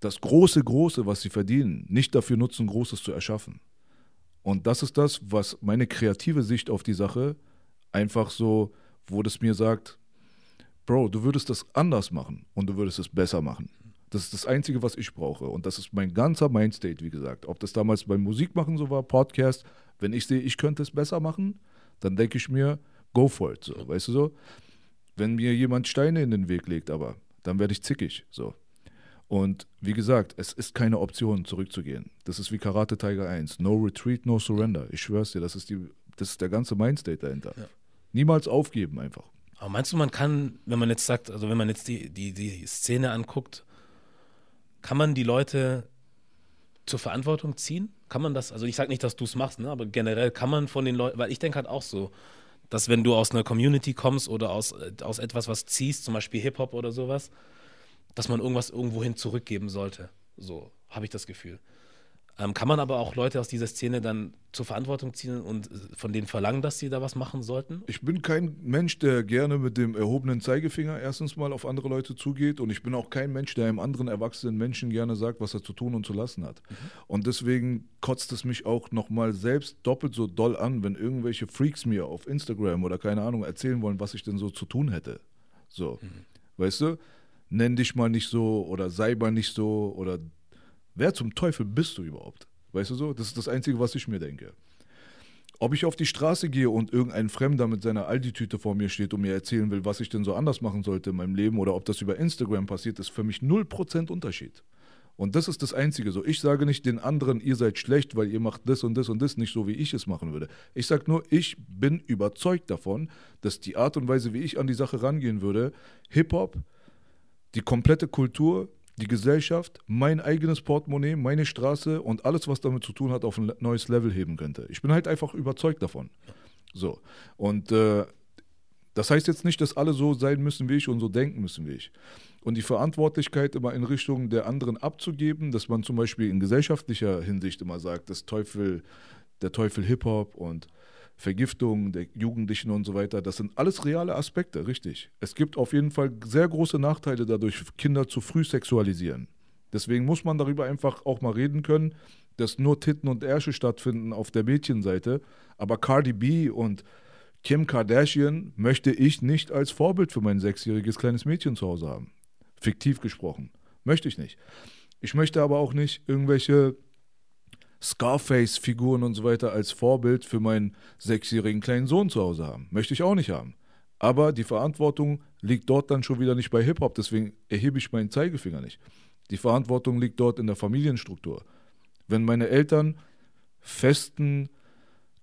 das große, große, was sie verdienen, nicht dafür nutzen, Großes zu erschaffen. Und das ist das, was meine kreative Sicht auf die Sache einfach so, wo das mir sagt, Bro, du würdest das anders machen und du würdest es besser machen. Das ist das Einzige, was ich brauche. Und das ist mein ganzer Mindstate, wie gesagt. Ob das damals beim Musikmachen so war, Podcast, wenn ich sehe, ich könnte es besser machen, dann denke ich mir, go for it, so, weißt du so? Wenn mir jemand Steine in den Weg legt, aber, dann werde ich zickig, so. Und wie gesagt, es ist keine Option, zurückzugehen. Das ist wie Karate Tiger 1. No retreat, no surrender. Ich schwör's dir, das ist, die, das ist der ganze Mindstate dahinter. Ja. Niemals aufgeben einfach. Aber meinst du, man kann, wenn man jetzt sagt, also wenn man jetzt die, die, die Szene anguckt, kann man die Leute zur Verantwortung ziehen? Kann man das, also ich sage nicht, dass du es machst, ne, aber generell kann man von den Leuten, weil ich denke halt auch so, dass wenn du aus einer Community kommst oder aus, aus etwas, was ziehst, zum Beispiel Hip-Hop oder sowas, dass man irgendwas irgendwohin zurückgeben sollte. So habe ich das Gefühl. Ähm, kann man aber auch Leute aus dieser Szene dann zur Verantwortung ziehen und äh, von denen verlangen, dass sie da was machen sollten? Ich bin kein Mensch, der gerne mit dem erhobenen Zeigefinger erstens mal auf andere Leute zugeht und ich bin auch kein Mensch, der einem anderen erwachsenen Menschen gerne sagt, was er zu tun und zu lassen hat. Mhm. Und deswegen kotzt es mich auch nochmal selbst doppelt so doll an, wenn irgendwelche Freaks mir auf Instagram oder keine Ahnung erzählen wollen, was ich denn so zu tun hätte. So, mhm. weißt du? Nenn dich mal nicht so oder sei mal nicht so oder Wer zum Teufel bist du überhaupt? Weißt du so? Das ist das Einzige, was ich mir denke. Ob ich auf die Straße gehe und irgendein Fremder mit seiner Aldi-Tüte vor mir steht und mir erzählen will, was ich denn so anders machen sollte in meinem Leben oder ob das über Instagram passiert, ist für mich 0% Unterschied. Und das ist das Einzige so. Ich sage nicht den anderen, ihr seid schlecht, weil ihr macht das und das und das nicht so, wie ich es machen würde. Ich sage nur, ich bin überzeugt davon, dass die Art und Weise, wie ich an die Sache rangehen würde, Hip-Hop, die komplette Kultur, die Gesellschaft, mein eigenes Portemonnaie, meine Straße und alles, was damit zu tun hat, auf ein neues Level heben könnte. Ich bin halt einfach überzeugt davon. So. Und äh, das heißt jetzt nicht, dass alle so sein müssen wie ich und so denken müssen wie ich. Und die Verantwortlichkeit immer in Richtung der anderen abzugeben, dass man zum Beispiel in gesellschaftlicher Hinsicht immer sagt, das Teufel, der Teufel Hip-Hop und Vergiftung der Jugendlichen und so weiter, das sind alles reale Aspekte, richtig. Es gibt auf jeden Fall sehr große Nachteile dadurch, Kinder zu früh sexualisieren. Deswegen muss man darüber einfach auch mal reden können, dass nur Titten und Ärsche stattfinden auf der Mädchenseite. Aber Cardi B und Kim Kardashian möchte ich nicht als Vorbild für mein sechsjähriges kleines Mädchen zu Hause haben. Fiktiv gesprochen. Möchte ich nicht. Ich möchte aber auch nicht irgendwelche Scarface-Figuren und so weiter als Vorbild für meinen sechsjährigen kleinen Sohn zu Hause haben. Möchte ich auch nicht haben. Aber die Verantwortung liegt dort dann schon wieder nicht bei Hip-Hop, deswegen erhebe ich meinen Zeigefinger nicht. Die Verantwortung liegt dort in der Familienstruktur. Wenn meine Eltern festen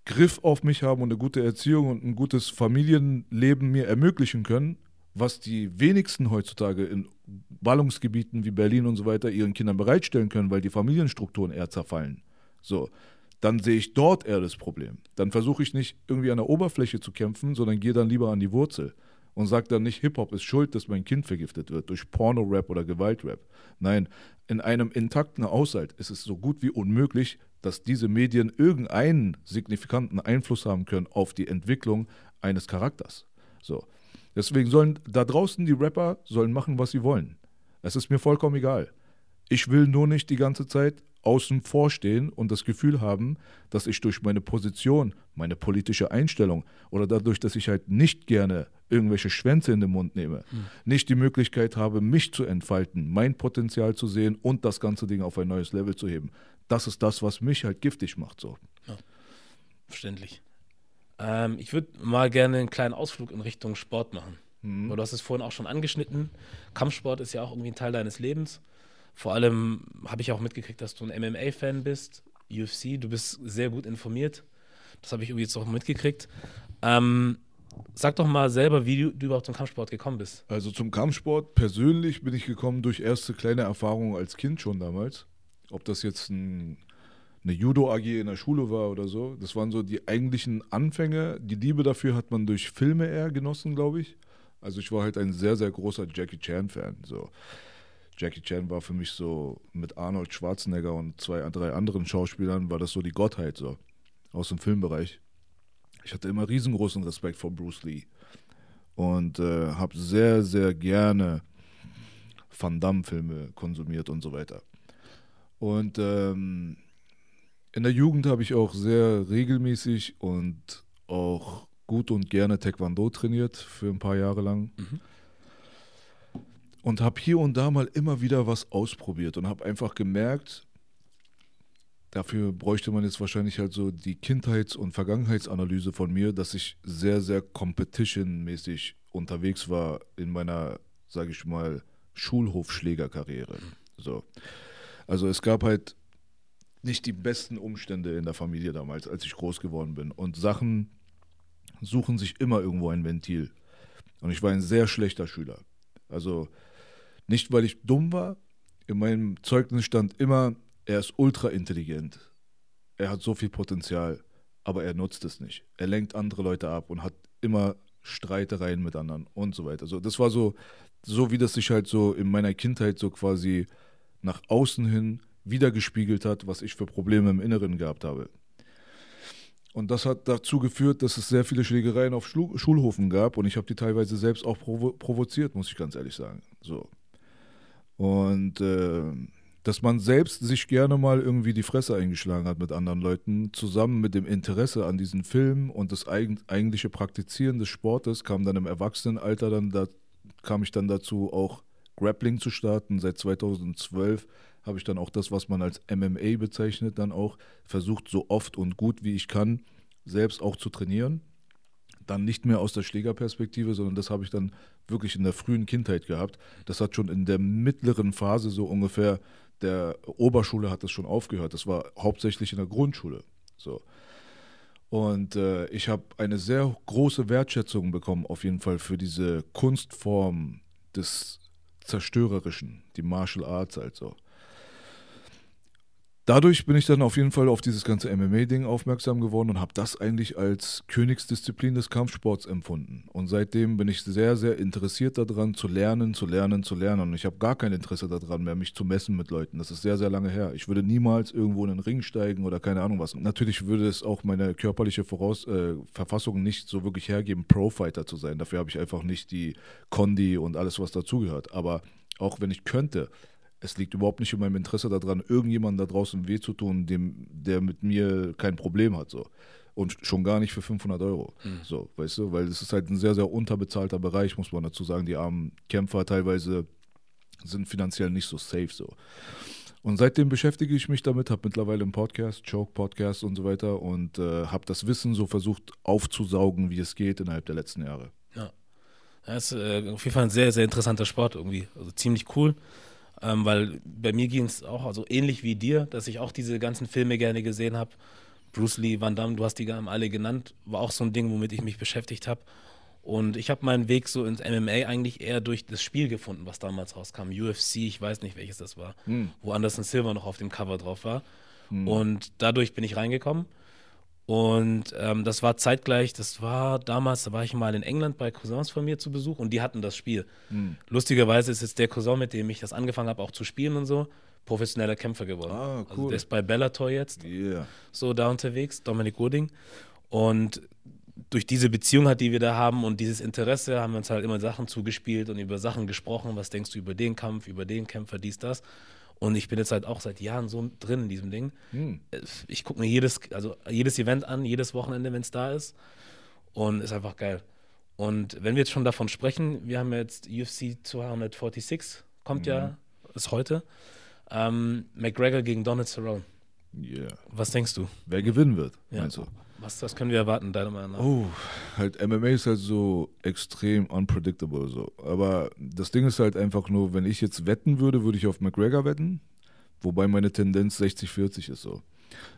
Griff auf mich haben und eine gute Erziehung und ein gutes Familienleben mir ermöglichen können, was die wenigsten heutzutage in Ballungsgebieten wie Berlin und so weiter ihren Kindern bereitstellen können, weil die Familienstrukturen eher zerfallen, so, dann sehe ich dort eher das Problem. Dann versuche ich nicht irgendwie an der Oberfläche zu kämpfen, sondern gehe dann lieber an die Wurzel und sage dann nicht, Hip-Hop ist schuld, dass mein Kind vergiftet wird durch Porno-Rap oder Gewalt-Rap. Nein, in einem intakten Haushalt ist es so gut wie unmöglich, dass diese Medien irgendeinen signifikanten Einfluss haben können auf die Entwicklung eines Charakters. So. Deswegen sollen da draußen die Rapper sollen machen, was sie wollen. Es ist mir vollkommen egal. Ich will nur nicht die ganze Zeit außen vor stehen und das Gefühl haben, dass ich durch meine Position, meine politische Einstellung oder dadurch, dass ich halt nicht gerne irgendwelche Schwänze in den Mund nehme, mhm. nicht die Möglichkeit habe, mich zu entfalten, mein Potenzial zu sehen und das ganze Ding auf ein neues Level zu heben. Das ist das, was mich halt giftig macht. So. Ja. Verständlich. Ähm, ich würde mal gerne einen kleinen Ausflug in Richtung Sport machen. Mhm. Du hast es vorhin auch schon angeschnitten. Kampfsport ist ja auch irgendwie ein Teil deines Lebens. Vor allem habe ich auch mitgekriegt, dass du ein MMA-Fan bist, UFC, du bist sehr gut informiert. Das habe ich irgendwie jetzt auch mitgekriegt. Ähm, sag doch mal selber, wie du, du, überhaupt zum Kampfsport gekommen bist. Also zum Kampfsport persönlich bin ich gekommen durch erste kleine Erfahrungen als Kind schon damals. Ob das jetzt ein, eine Judo-AG in der Schule war oder so. Das waren so die eigentlichen Anfänge. Die Liebe dafür hat man durch Filme eher genossen, glaube ich. Also ich war halt ein sehr, sehr großer Jackie Chan-Fan. So. Jackie Chan war für mich so mit Arnold Schwarzenegger und zwei, drei anderen Schauspielern, war das so die Gottheit so aus dem Filmbereich. Ich hatte immer riesengroßen Respekt vor Bruce Lee und äh, habe sehr, sehr gerne Van Damme-Filme konsumiert und so weiter. Und ähm, in der Jugend habe ich auch sehr regelmäßig und auch gut und gerne Taekwondo trainiert für ein paar Jahre lang. Mhm und habe hier und da mal immer wieder was ausprobiert und habe einfach gemerkt, dafür bräuchte man jetzt wahrscheinlich halt so die Kindheits- und Vergangenheitsanalyse von mir, dass ich sehr, sehr competition-mäßig unterwegs war in meiner, sage ich mal, Schulhofschlägerkarriere. So. Also es gab halt nicht die besten Umstände in der Familie damals, als ich groß geworden bin. Und Sachen suchen sich immer irgendwo ein Ventil. Und ich war ein sehr schlechter Schüler. Also nicht, weil ich dumm war. In meinem Zeugnis stand immer, er ist ultra intelligent. Er hat so viel Potenzial, aber er nutzt es nicht. Er lenkt andere Leute ab und hat immer Streitereien mit anderen und so weiter. Also das war so, so wie das sich halt so in meiner Kindheit so quasi nach außen hin wiedergespiegelt hat, was ich für Probleme im Inneren gehabt habe. Und das hat dazu geführt, dass es sehr viele Schlägereien auf Schulhofen gab und ich habe die teilweise selbst auch provo provoziert, muss ich ganz ehrlich sagen. So. Und äh, dass man selbst sich gerne mal irgendwie die Fresse eingeschlagen hat mit anderen Leuten, zusammen mit dem Interesse an diesen Film und das eig eigentliche Praktizieren des Sportes, kam dann im Erwachsenenalter dann da, kam ich dann dazu, auch Grappling zu starten. Seit 2012 habe ich dann auch das, was man als MMA bezeichnet, dann auch versucht, so oft und gut wie ich kann, selbst auch zu trainieren dann nicht mehr aus der Schlägerperspektive, sondern das habe ich dann wirklich in der frühen Kindheit gehabt. Das hat schon in der mittleren Phase so ungefähr der Oberschule hat das schon aufgehört. Das war hauptsächlich in der Grundschule. So. Und äh, ich habe eine sehr große Wertschätzung bekommen, auf jeden Fall für diese Kunstform des Zerstörerischen, die Martial Arts also dadurch bin ich dann auf jeden Fall auf dieses ganze MMA-Ding aufmerksam geworden und habe das eigentlich als Königsdisziplin des Kampfsports empfunden. Und seitdem bin ich sehr, sehr interessiert daran, zu lernen, zu lernen, zu lernen. Und ich habe gar kein Interesse daran mehr, mich zu messen mit Leuten. Das ist sehr, sehr lange her. Ich würde niemals irgendwo in den Ring steigen oder keine Ahnung was. Natürlich würde es auch meine körperliche Voraus äh, Verfassung nicht so wirklich hergeben, Pro-Fighter zu sein. Dafür habe ich einfach nicht die Kondi und alles, was dazugehört. Aber auch wenn ich könnte, es liegt überhaupt nicht in meinem Interesse daran, irgendjemandem da draußen weh zu tun, dem, der mit mir kein Problem hat. So. Und schon gar nicht für 500 Euro. Mhm. So, weißt du, weil es ist halt ein sehr, sehr unterbezahlter Bereich, muss man dazu sagen. Die armen Kämpfer teilweise sind finanziell nicht so safe. So. Und seitdem beschäftige ich mich damit, habe mittlerweile einen Podcast, Choke Podcast und so weiter und äh, habe das Wissen so versucht aufzusaugen, wie es geht innerhalb der letzten Jahre. Ja. Das ist äh, auf jeden Fall ein sehr, sehr interessanter Sport irgendwie. Also ziemlich cool. Ähm, weil bei mir ging es auch also ähnlich wie dir, dass ich auch diese ganzen Filme gerne gesehen habe. Bruce Lee, Van Damme, du hast die alle genannt, war auch so ein Ding, womit ich mich beschäftigt habe. Und ich habe meinen Weg so ins MMA eigentlich eher durch das Spiel gefunden, was damals rauskam. UFC, ich weiß nicht, welches das war, hm. wo Anderson Silver noch auf dem Cover drauf war. Hm. Und dadurch bin ich reingekommen. Und ähm, das war zeitgleich, das war damals, da war ich mal in England bei Cousins von mir zu Besuch und die hatten das Spiel. Mhm. Lustigerweise ist jetzt der Cousin, mit dem ich das angefangen habe, auch zu spielen und so, professioneller Kämpfer geworden. Ah, Also cool. der ist bei Bellator jetzt Yeah. so da unterwegs, Dominik Wooding. Und durch diese Beziehung halt, die wir da haben und dieses Interesse, haben wir uns halt immer Sachen zugespielt und über Sachen gesprochen. Was denkst du über den Kampf, über den Kämpfer, dies, das? Und ich bin jetzt halt auch seit Jahren so drin in diesem Ding. Hm. Ich gucke mir jedes, also jedes Event an, jedes Wochenende, wenn es da ist. Und ist einfach geil. Und wenn wir jetzt schon davon sprechen, wir haben jetzt UFC 246, kommt ja, ist heute. Ähm, McGregor gegen Donald Cerrone. Yeah. Was denkst du? Wer gewinnen wird, Ja. meinst du? Was das können wir erwarten, deiner Meinung nach? Oh, halt MMA ist halt so extrem unpredictable so. Aber das Ding ist halt einfach nur, wenn ich jetzt wetten würde, würde ich auf McGregor wetten, wobei meine Tendenz 60-40 ist so.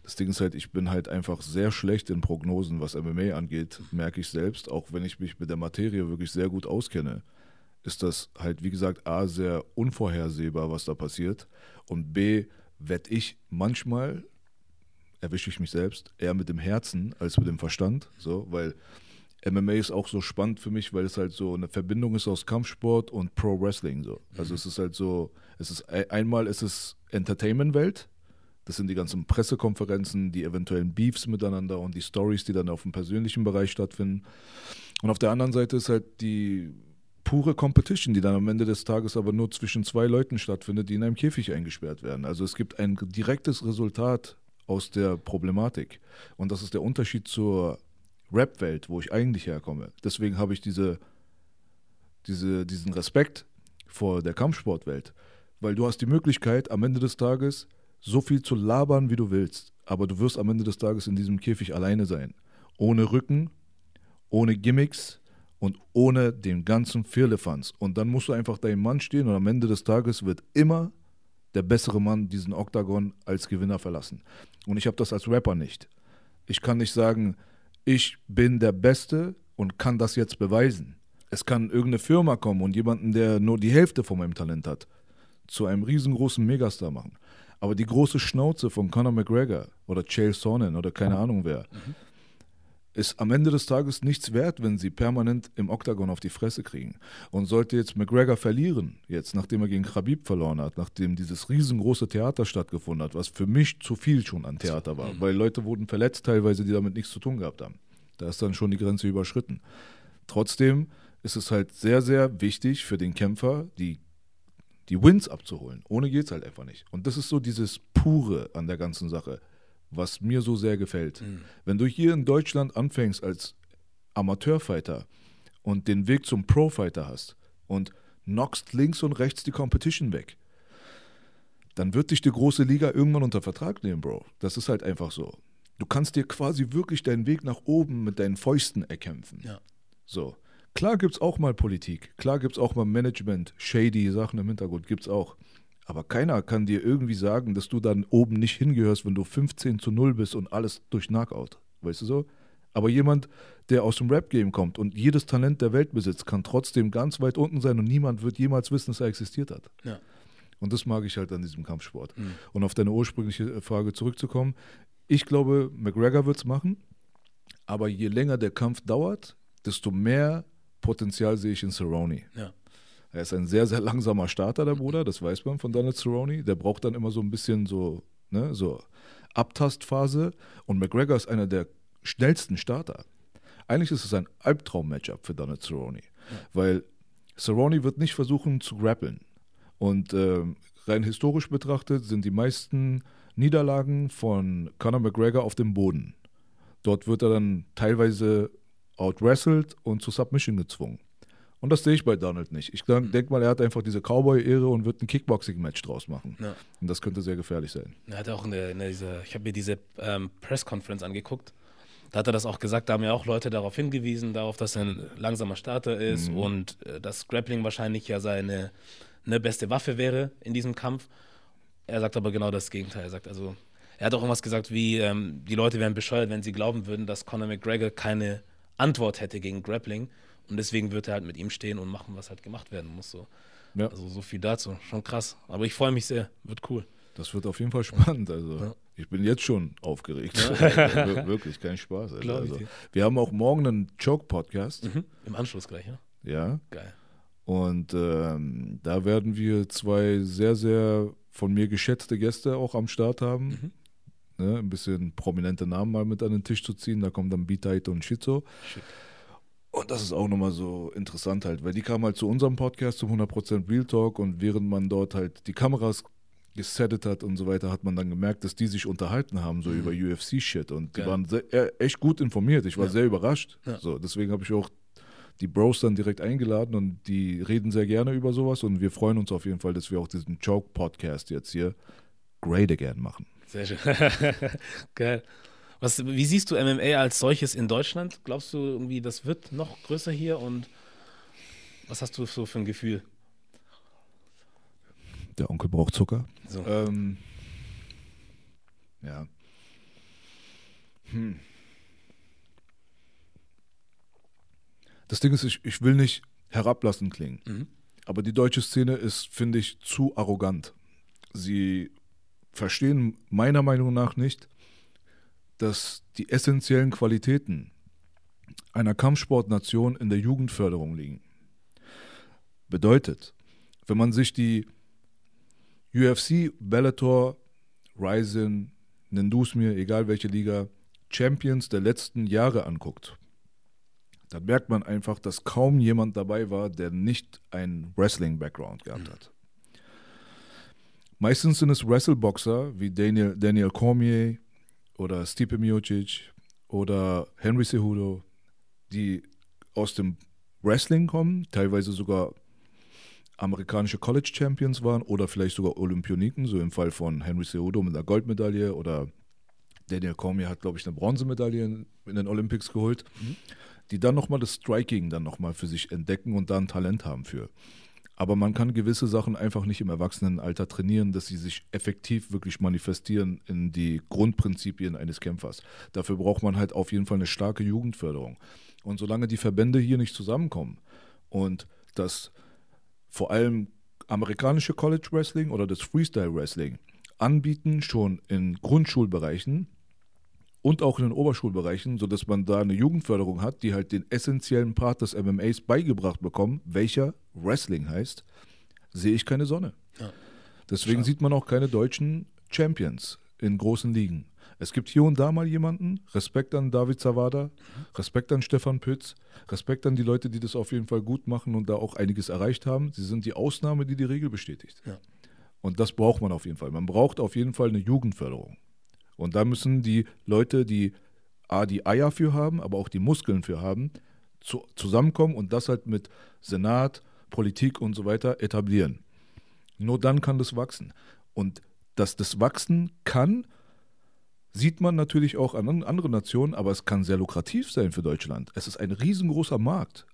Das Ding ist halt, ich bin halt einfach sehr schlecht in Prognosen, was MMA angeht, merke ich selbst, auch wenn ich mich mit der Materie wirklich sehr gut auskenne, ist das halt, wie gesagt, A, sehr unvorhersehbar, was da passiert und B, wette ich manchmal erwische ich mich selbst eher mit dem Herzen als mit dem Verstand, so, weil MMA ist auch so spannend für mich, weil es halt so eine Verbindung ist aus Kampfsport und Pro Wrestling so. Also es ist halt so, es ist ei- einmal ist es Entertainment-Welt, das sind die ganzen Pressekonferenzen, die eventuellen Beefs miteinander und die Stories, die dann auf dem persönlichen Bereich stattfinden. Und auf der anderen Seite ist halt die pure Competition, die dann am Ende des Tages aber nur zwischen zwei Leuten stattfindet, die in einem Käfig eingesperrt werden. Also es gibt ein direktes Resultat aus der Problematik. Und das ist der Unterschied zur Rap-Welt, wo ich eigentlich herkomme. Deswegen habe ich diese, diese, diesen Respekt vor der Kampfsportwelt. Weil du hast die Möglichkeit, am Ende des Tages so viel zu labern, wie du willst. Aber du wirst am Ende des Tages in diesem Käfig alleine sein. Ohne Rücken, ohne Gimmicks und ohne den ganzen Firlefanz. Und dann musst du einfach deinem Mann stehen und am Ende des Tages wird immer der bessere Mann diesen Oktagon als Gewinner verlassen. Und ich habe das als Rapper nicht. Ich kann nicht sagen, ich bin der Beste und kann das jetzt beweisen. Es kann irgendeine Firma kommen und jemanden, der nur die Hälfte von meinem Talent hat, zu einem riesengroßen Megastar machen. Aber die große Schnauze von Conor McGregor oder Chael Sonnen oder keine Ahnung wer, ist am Ende des Tages nichts wert, wenn sie permanent im Oktagon auf die Fresse kriegen. Und sollte jetzt McGregor verlieren, jetzt nachdem er gegen Khabib verloren hat, nachdem dieses riesengroße Theater stattgefunden hat, was für mich zu viel schon an Theater war, weil Leute wurden verletzt teilweise, die damit nichts zu tun gehabt haben. Da ist dann schon die Grenze überschritten. Trotzdem ist es halt sehr, sehr wichtig für den Kämpfer, die, die Wins abzuholen. Ohne geht es halt einfach nicht. Und das ist so dieses Pure an der ganzen Sache, was mir so sehr gefällt. Wenn du hier in Deutschland anfängst als Amateurfighter und den Weg zum Pro-Fighter hast und knockst links und rechts die Competition weg, dann wird dich die große Liga irgendwann unter Vertrag nehmen, Bro. Das ist halt einfach so. Du kannst dir quasi wirklich deinen Weg nach oben mit deinen Fäusten erkämpfen. Ja. So. Klar gibt es auch mal Politik, klar gibt es auch mal Management, shady Sachen im Hintergrund gibt es auch. Aber keiner kann dir irgendwie sagen, dass du dann oben nicht hingehörst, wenn du 15 zu 0 bist und alles durch Knockout. Weißt du so? Aber jemand, der aus dem Rap-Game kommt und jedes Talent der Welt besitzt, kann trotzdem ganz weit unten sein und niemand wird jemals wissen, dass er existiert hat. Ja. Und das mag ich halt an diesem Kampfsport. Und auf deine ursprüngliche Frage zurückzukommen, ich glaube, McGregor wird es machen, aber je länger der Kampf dauert, desto mehr Potenzial sehe ich in Cerrone. Ja. Er ist ein sehr, sehr langsamer Starter, der Bruder, das weiß man von Donald Cerrone. Der braucht dann immer so ein bisschen so, ne, so Abtastphase. Und McGregor ist einer der schnellsten Starter. Eigentlich ist es ein Albtraum-Matchup für Donald Cerrone, weil Cerrone wird nicht versuchen zu grappeln. Und ähm, rein historisch betrachtet sind die meisten Niederlagen von Conor McGregor auf dem Boden. Dort wird er dann teilweise outwrestled und zu Submission gezwungen. Und das sehe ich bei Donald nicht. Ich denke mal, er hat einfach diese Cowboy-Ehre und wird ein Kickboxing-Match draus machen. Ja. Und das könnte sehr gefährlich sein. Er hat auch in der, in der, dieser, ich habe mir diese ähm, Press-Conference angeguckt. Da hat er das auch gesagt, da haben ja auch Leute darauf hingewiesen, darauf, dass er ein langsamer Starter ist und äh, dass Grappling wahrscheinlich ja seine eine beste Waffe wäre in diesem Kampf. Er sagt aber genau das Gegenteil. Er sagt also, er hat auch irgendwas gesagt wie, ähm, die Leute wären bescheuert, wenn sie glauben würden, dass Conor McGregor keine Antwort hätte gegen Grappling. Und deswegen wird er halt mit ihm stehen und machen, was halt gemacht werden muss. So. Ja. Also so viel dazu. Schon krass. Aber ich freue mich sehr. Wird cool. Das wird auf jeden Fall spannend. Also Ja. ich bin jetzt schon aufgeregt. Wir- Wirklich, kein Spaß. Also, dir. wir haben auch morgen einen Choke-Podcast. Mhm. Im Anschluss gleich, ja? Ja. Geil. Und ähm, da werden wir zwei sehr, sehr von mir geschätzte Gäste auch am Start haben. Mhm. Ne, ein bisschen prominente Namen mal mit an den Tisch zu ziehen. Da kommt dann Bitaito und Shizo. Schick. Und das ist auch nochmal so interessant halt, weil die kamen halt zu unserem Podcast zum 100% Real Talk und während man dort halt die Kameras gesettet hat und so weiter, hat man dann gemerkt, dass die sich unterhalten haben, so mhm. über UFC-Shit. Und die ja. waren sehr, echt gut informiert. Ich war ja. sehr überrascht. Ja. So, deswegen habe ich auch die Bros dann direkt eingeladen und die reden sehr gerne über sowas und wir freuen uns auf jeden Fall, dass wir auch diesen Joke-Podcast jetzt hier Great Again machen. Sehr schön. Geil. Was, wie siehst du MMA als solches in Deutschland? Glaubst du irgendwie, das wird noch größer hier und was hast du so für ein Gefühl? Der Onkel braucht Zucker. So. Ähm, ja. Hm. Das Ding ist, ich, ich will nicht herablassend klingen, mhm. aber die deutsche Szene ist, finde ich, zu arrogant. Sie verstehen meiner Meinung nach nicht, dass die essentiellen Qualitäten einer Kampfsportnation in der Jugendförderung liegen. Bedeutet, wenn man sich die UFC, Bellator, Ryzen, nenn's mir, egal welche Liga, Champions der letzten Jahre anguckt, dann merkt man einfach, dass kaum jemand dabei war, der nicht einen Wrestling-Background gehabt hat. Meistens sind es Wrestleboxer wie Daniel, Daniel Cormier, oder Stipe Miocic oder Henry Cejudo, die aus dem Wrestling kommen, teilweise sogar amerikanische College Champions waren oder vielleicht sogar Olympioniken, so im Fall von Henry Cejudo mit einer Goldmedaille oder Daniel Cormier hat, glaube ich, eine Bronzemedaille in, den Olympics geholt, mhm. die dann nochmal das Striking dann nochmal für sich entdecken und da ein Talent haben für. Aber man kann gewisse Sachen einfach nicht im Erwachsenenalter trainieren, dass sie sich effektiv wirklich manifestieren in die Grundprinzipien eines Kämpfers. Dafür braucht man halt auf jeden Fall eine starke Jugendförderung. Und solange die Verbände hier nicht zusammenkommen und das vor allem amerikanische College Wrestling oder das Freestyle Wrestling anbieten, schon in Grundschulbereichen, und auch in den Oberschulbereichen, sodass man da eine Jugendförderung hat, die halt den essentiellen Part des MMAs beigebracht bekommen, welcher Wrestling heißt, sehe ich keine Sonne. Ja. Deswegen Schau. sieht man auch keine deutschen Champions in großen Ligen. Es gibt hier und da mal jemanden, Respekt an David Zawada, Respekt an Stefan Pütz, Respekt an die Leute, die das auf jeden Fall gut machen und da auch einiges erreicht haben. Sie sind die Ausnahme, die die Regel bestätigt. Ja. Und das braucht man auf jeden Fall. Man braucht auf jeden Fall eine Jugendförderung. Und da müssen die Leute, die A, die Eier für haben, aber auch die Muskeln für haben, zu, zusammenkommen und das halt mit Senat, Politik und so weiter etablieren. Nur dann kann das wachsen. Und dass das wachsen kann, sieht man natürlich auch an anderen Nationen, aber es kann sehr lukrativ sein für Deutschland. Es ist ein riesengroßer Markt.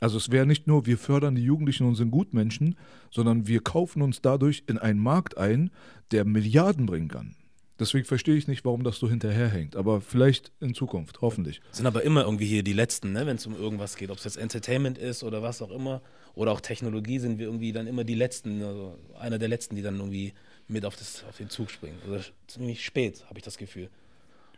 Also es wäre nicht nur, wir fördern die Jugendlichen und sind Gutmenschen, sondern wir kaufen uns dadurch in einen Markt ein, der Milliarden bringen kann. Deswegen verstehe ich nicht, warum das so hinterherhängt. Aber vielleicht in Zukunft, hoffentlich. Sind aber immer irgendwie hier die Letzten, ne? wenn es um irgendwas geht. Ob es jetzt Entertainment ist oder was auch immer. Oder auch Technologie sind wir irgendwie dann immer die Letzten. Also einer der Letzten, die dann irgendwie mit auf, das, auf den Zug springen. Oder ziemlich spät, habe ich das Gefühl.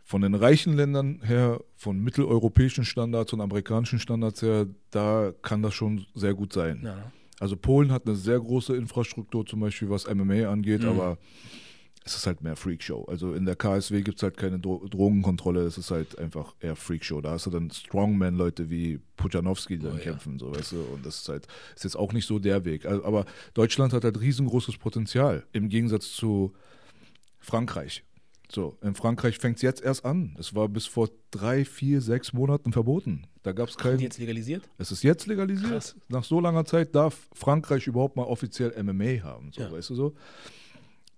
Von den reichen Ländern her, von mitteleuropäischen Standards und amerikanischen Standards her, da kann das schon sehr gut sein. Ja. Also Polen hat eine sehr große Infrastruktur, zum Beispiel was MMA angeht, mhm. aber es ist halt mehr Freakshow. Also in der KSW gibt es halt keine Dro Drogenkontrolle, es ist halt einfach eher Freakshow. Da hast du dann Strongman-Leute wie Pujanowski, die dann oh, kämpfen, ja. so weißt du. Und das ist halt, ist jetzt auch nicht so der Weg. Aber Deutschland hat halt riesengroßes Potenzial im Gegensatz zu Frankreich. So, in Frankreich fängt es jetzt erst an. Es war bis vor drei, vier, sechs Monaten verboten. Da gab es keinen. jetzt legalisiert? Es ist jetzt legalisiert. Krass. Nach so langer Zeit darf Frankreich überhaupt mal offiziell MMA haben. So, ja. weißt du so?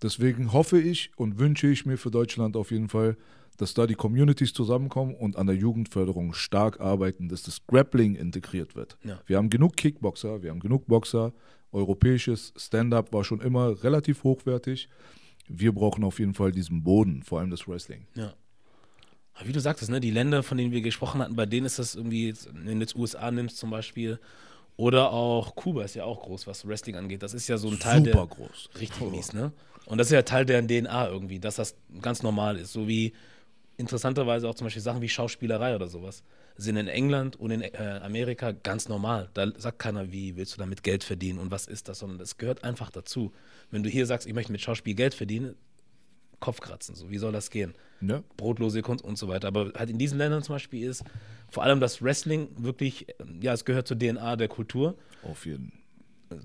Deswegen hoffe ich und wünsche ich mir für Deutschland auf jeden Fall, dass da die Communities zusammenkommen und an der Jugendförderung stark arbeiten, dass das Grappling integriert wird. Ja. Wir haben genug Kickboxer, wir haben genug Boxer. Europäisches Stand-up war schon immer relativ hochwertig. Wir brauchen auf jeden Fall diesen Boden, vor allem das Wrestling. Ja. Wie du sagtest, ne, die Länder, von denen wir gesprochen hatten, bei denen ist das irgendwie, wenn du jetzt USA nimmst zum Beispiel, oder auch Kuba ist ja auch groß, was Wrestling angeht. Das ist ja so ein Teil Super der. groß. Richtig mies, ne? Und das ist ja Teil der DNA irgendwie, dass das ganz normal ist. So wie interessanterweise auch zum Beispiel Sachen wie Schauspielerei oder sowas sind in England und in äh, Amerika ganz normal. Da sagt keiner, wie willst du damit Geld verdienen und was ist das, sondern das gehört einfach dazu. Wenn du hier sagst, ich möchte mit Schauspiel Geld verdienen, Kopfkratzen, so wie soll das gehen? Ja. Brotlose Kunst und so weiter. Aber halt in diesen Ländern zum Beispiel ist vor allem das Wrestling wirklich, ja, es gehört zur DNA der Kultur. Auf jeden Fall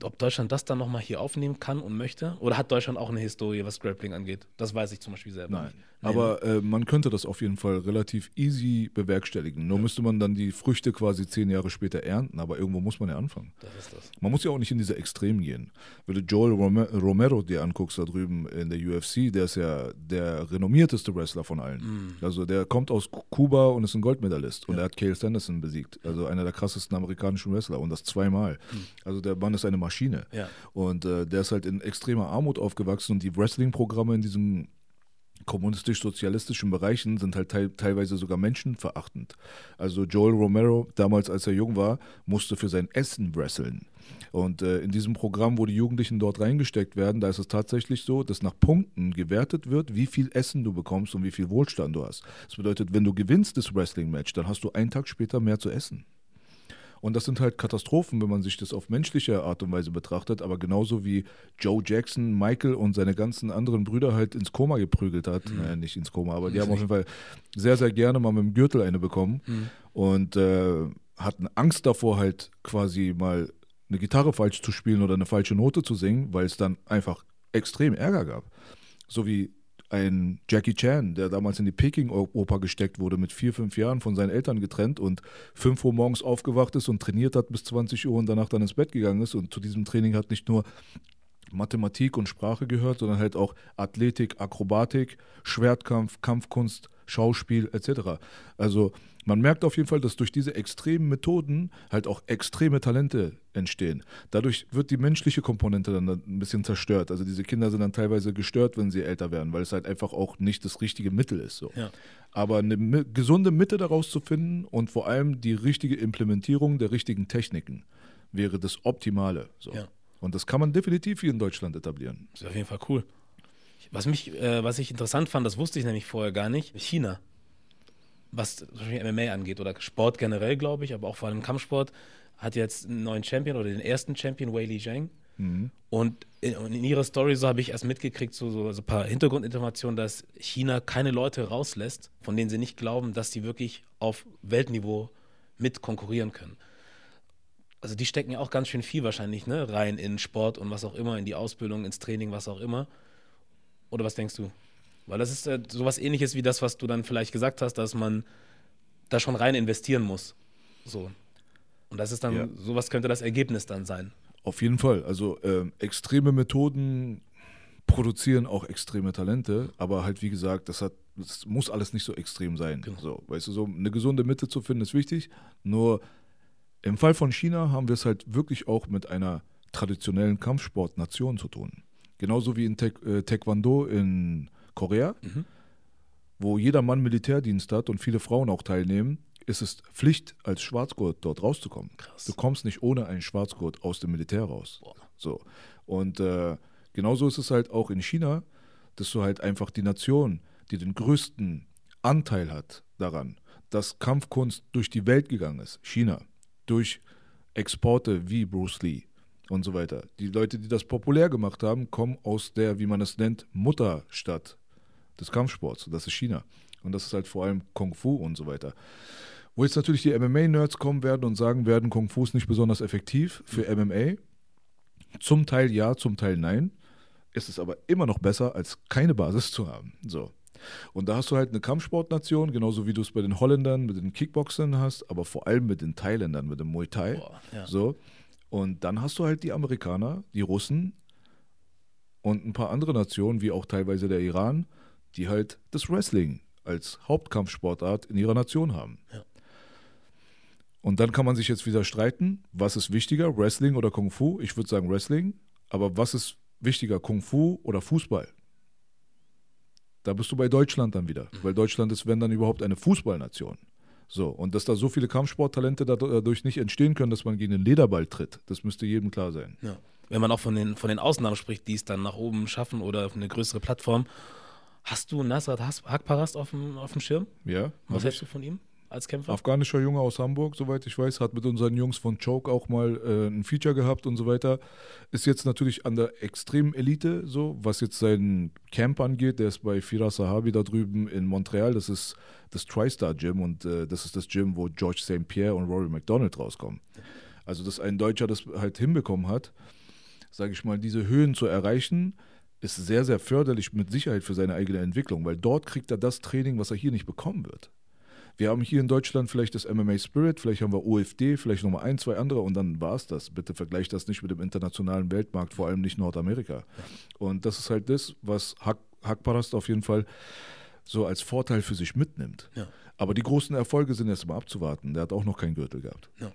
ob Deutschland das dann nochmal hier aufnehmen kann und möchte? Oder hat Deutschland auch eine Historie, was Grappling angeht? Das weiß ich zum Beispiel selber Nein. nicht. Aber äh, man könnte das auf jeden Fall relativ easy bewerkstelligen. Nur ja. müsste man dann die Früchte quasi zehn Jahre später ernten, aber irgendwo muss man ja anfangen. Das ist das. Man muss ja auch nicht in diese Extremen gehen. Wenn du Joel Romero dir anguckst da drüben in der UFC, der ist ja der renommierteste Wrestler von allen. Mhm. Also der kommt aus Kuba und ist ein Goldmedalist. Und ja. er hat Cale Sanderson besiegt. Also einer der krassesten amerikanischen Wrestler und das zweimal. Mhm. Also der Mann ist eine Maschine. Ja. Und äh, der ist halt in extremer Armut aufgewachsen und die Wrestling-Programme in diesem kommunistisch-sozialistischen Bereichen sind halt te teilweise sogar menschenverachtend. Also Joel Romero, damals als er jung war, musste für sein Essen wresteln. Und äh, in diesem Programm, wo die Jugendlichen dort reingesteckt werden, da ist es tatsächlich so, dass nach Punkten gewertet wird, wie viel Essen du bekommst und wie viel Wohlstand du hast. Das bedeutet, wenn du gewinnst das Wrestling-Match, dann hast du einen Tag später mehr zu essen. Und das sind halt Katastrophen, wenn man sich das auf menschliche Art und Weise betrachtet, aber genauso wie Joe Jackson, Michael und seine ganzen anderen Brüder halt ins Koma geprügelt hat. Mhm. Naja, nicht ins Koma, aber die haben auf jeden Fall sehr, sehr gerne mal mit dem Gürtel eine bekommen mhm. und äh, hatten Angst davor, halt quasi mal eine Gitarre falsch zu spielen oder eine falsche Note zu singen, weil es dann einfach extrem Ärger gab. So wie ein Jackie Chan, der damals in die Peking-Oper gesteckt wurde, mit vier, fünf Jahren von seinen Eltern getrennt und fünf Uhr morgens aufgewacht ist und trainiert hat bis 20 Uhr und danach dann ins Bett gegangen ist. Und zu diesem Training hat nicht nur Mathematik und Sprache gehört, sondern halt auch Athletik, Akrobatik, Schwertkampf, Kampfkunst, Schauspiel etc. Also man merkt auf jeden Fall, dass durch diese extremen Methoden halt auch extreme Talente entstehen. Dadurch wird die menschliche Komponente dann ein bisschen zerstört. Also diese Kinder sind dann teilweise gestört, wenn sie älter werden, weil es halt einfach auch nicht das richtige Mittel ist. So. Ja. Aber eine gesunde Mitte daraus zu finden und vor allem die richtige Implementierung der richtigen Techniken wäre das Optimale. So. Ja. Und das kann man definitiv hier in Deutschland etablieren. Das ist auf jeden Fall cool. Was, mich, äh, was ich interessant fand, das wusste ich nämlich vorher gar nicht, China was MMA angeht oder Sport generell, glaube ich, aber auch vor allem Kampfsport, hat jetzt einen neuen Champion oder den ersten Champion, Wei Li Zhang. Mhm. Und, in, in, ihrer Story, so habe ich erst mitgekriegt, so, so, so, ein paar Hintergrundinformationen, dass China keine Leute rauslässt, von denen sie nicht glauben, dass sie wirklich auf Weltniveau mit konkurrieren können. Also die stecken ja auch ganz schön viel wahrscheinlich ne, rein in Sport und was auch immer, in die Ausbildung, ins Training, was auch immer. Oder was denkst du? Weil das ist äh, sowas ähnliches wie das, was du dann vielleicht gesagt hast, dass man da schon rein investieren muss. So. Und das ist dann, ja. sowas könnte das Ergebnis dann sein. Auf jeden Fall. Also äh, extreme Methoden produzieren auch extreme Talente, aber halt wie gesagt, das hat, das muss alles nicht so extrem sein. Genau. So, weißt du, so eine gesunde Mitte zu finden ist wichtig. Nur im Fall von China haben wir es halt wirklich auch mit einer traditionellen Kampfsportnation zu tun. Genauso wie in Taek äh, Taekwondo in Korea, mhm. wo jeder Mann Militärdienst hat und viele Frauen auch teilnehmen, ist es Pflicht, als Schwarzgurt dort rauszukommen. Krass. Du kommst nicht ohne einen Schwarzgurt aus dem Militär raus. Boah. So. Und äh, genauso ist es halt auch in China, dass du halt einfach die Nation, die den größten Anteil hat daran, dass Kampfkunst durch die Welt gegangen ist, China, durch Exporte wie Bruce Lee, und so weiter. Die Leute, die das populär gemacht haben, kommen aus der, wie man es nennt, Mutterstadt des Kampfsports. Das ist China. Und das ist halt vor allem Kung Fu und so weiter. Wo jetzt natürlich die MMA-Nerds kommen werden und sagen werden, Kung Fu ist nicht besonders effektiv für MMA. Zum Teil ja, zum Teil nein. Ist es aber immer noch besser, als keine Basis zu haben. So. Und da hast du halt eine Kampfsportnation, genauso wie du es bei den Holländern mit den Kickboxern hast, aber vor allem mit den Thailändern, mit dem Muay Thai. Boah, ja. So. Und dann hast du halt die Amerikaner, die Russen und ein paar andere Nationen, wie auch teilweise der Iran, die halt das Wrestling als Hauptkampfsportart in ihrer Nation haben. Ja. Und dann kann man sich jetzt wieder streiten, was ist wichtiger, Wrestling oder Kung Fu? Ich würde sagen Wrestling, aber was ist wichtiger, Kung Fu oder Fußball? Da bist du bei Deutschland dann wieder, weil Deutschland ist, wenn dann überhaupt, eine Fußballnation. So, und dass da so viele Kampfsporttalente dadurch nicht entstehen können, dass man gegen den Lederball tritt, das müsste jedem klar sein. Ja. Wenn man auch von den, von den Ausnahmen spricht, die es dann nach oben schaffen oder auf eine größere Plattform, Hast du Nasrat Hakparast auf dem, auf dem Schirm? Ja. Was hältst du von ihm als Kämpfer? Afghanischer Junge aus Hamburg, soweit ich weiß, hat mit unseren Jungs von Choke auch mal äh, ein Feature gehabt und so weiter. Ist jetzt natürlich an der extremen Elite so, was jetzt seinen Camp angeht. Der ist bei Firas Sahabi da drüben in Montreal. Das ist das TriStar Gym und äh, das ist das Gym, wo George St. Pierre und Rory McDonald rauskommen. Also, dass ein Deutscher das halt hinbekommen hat, sage ich mal, diese Höhen zu erreichen ist sehr, sehr förderlich mit Sicherheit für seine eigene Entwicklung, weil dort kriegt er das Training, was er hier nicht bekommen wird. Wir haben hier in Deutschland vielleicht das MMA Spirit, vielleicht haben wir OFD, vielleicht nochmal ein, zwei andere und dann war es das. Bitte vergleicht das nicht mit dem internationalen Weltmarkt, vor allem nicht Nordamerika. Und das ist halt das, was Hack, Hackparast auf jeden Fall so als Vorteil für sich mitnimmt. Ja. Aber die großen Erfolge sind erst mal abzuwarten. Der hat auch noch keinen Gürtel gehabt. Ja.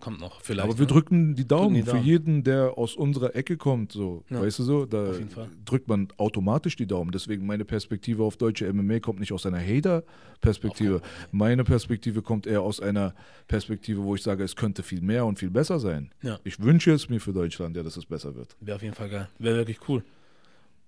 Kommt noch, vielleicht. Aber wir ne? drücken die Daumen, Drücken die Daumen. für jeden, der aus unserer Ecke kommt. So, Ja. weißt du so? Da drückt man automatisch die Daumen. Deswegen meine Perspektive auf deutsche MMA kommt nicht aus einer Hater-Perspektive. Meine Perspektive kommt eher aus einer Perspektive, wo ich sage, es könnte viel mehr und viel besser sein. Ja. Ich wünsche es mir für Deutschland, ja, dass es besser wird. Wäre auf jeden Fall geil. Wäre wirklich cool.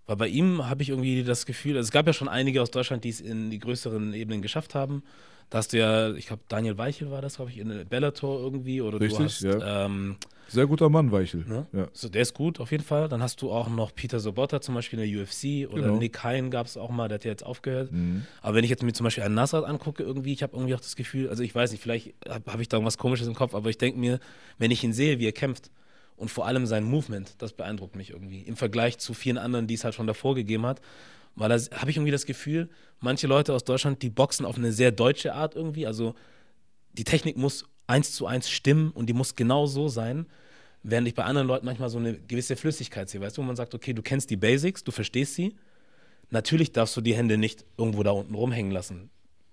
Weil bei ihm habe ich irgendwie das Gefühl, also es gab ja schon einige aus Deutschland, die es in die größeren Ebenen geschafft haben. Da hast du ja, ich glaube, Daniel Weichel war das, glaube ich, in Bellator irgendwie. Oder Richtig, du hast, ja. ähm, Sehr guter Mann, Weichel. ne? Ja. so, der ist gut auf jeden Fall. Dann hast du auch noch Peter Sobotta zum Beispiel in der UFC oder Genau. Nick Hein gab es auch mal, der hat ja jetzt aufgehört. Mhm. Aber wenn ich jetzt mir zum Beispiel einen Nasrat angucke, irgendwie, ich habe irgendwie auch das Gefühl, also ich weiß nicht, vielleicht habe hab ich da irgendwas Komisches im Kopf, aber ich denke mir, wenn ich ihn sehe, wie er kämpft und vor allem sein Movement, das beeindruckt mich irgendwie im Vergleich zu vielen anderen, die es halt schon davor gegeben hat. Weil da habe ich irgendwie das Gefühl, manche Leute aus Deutschland, die boxen auf eine sehr deutsche Art irgendwie. Also die Technik muss eins zu eins stimmen und die muss genau so sein, während ich bei anderen Leuten manchmal so eine gewisse Flüssigkeit sehe, weißt du, wo man sagt, okay, du kennst die Basics, du verstehst sie. Natürlich darfst du die Hände nicht irgendwo da unten rumhängen lassen,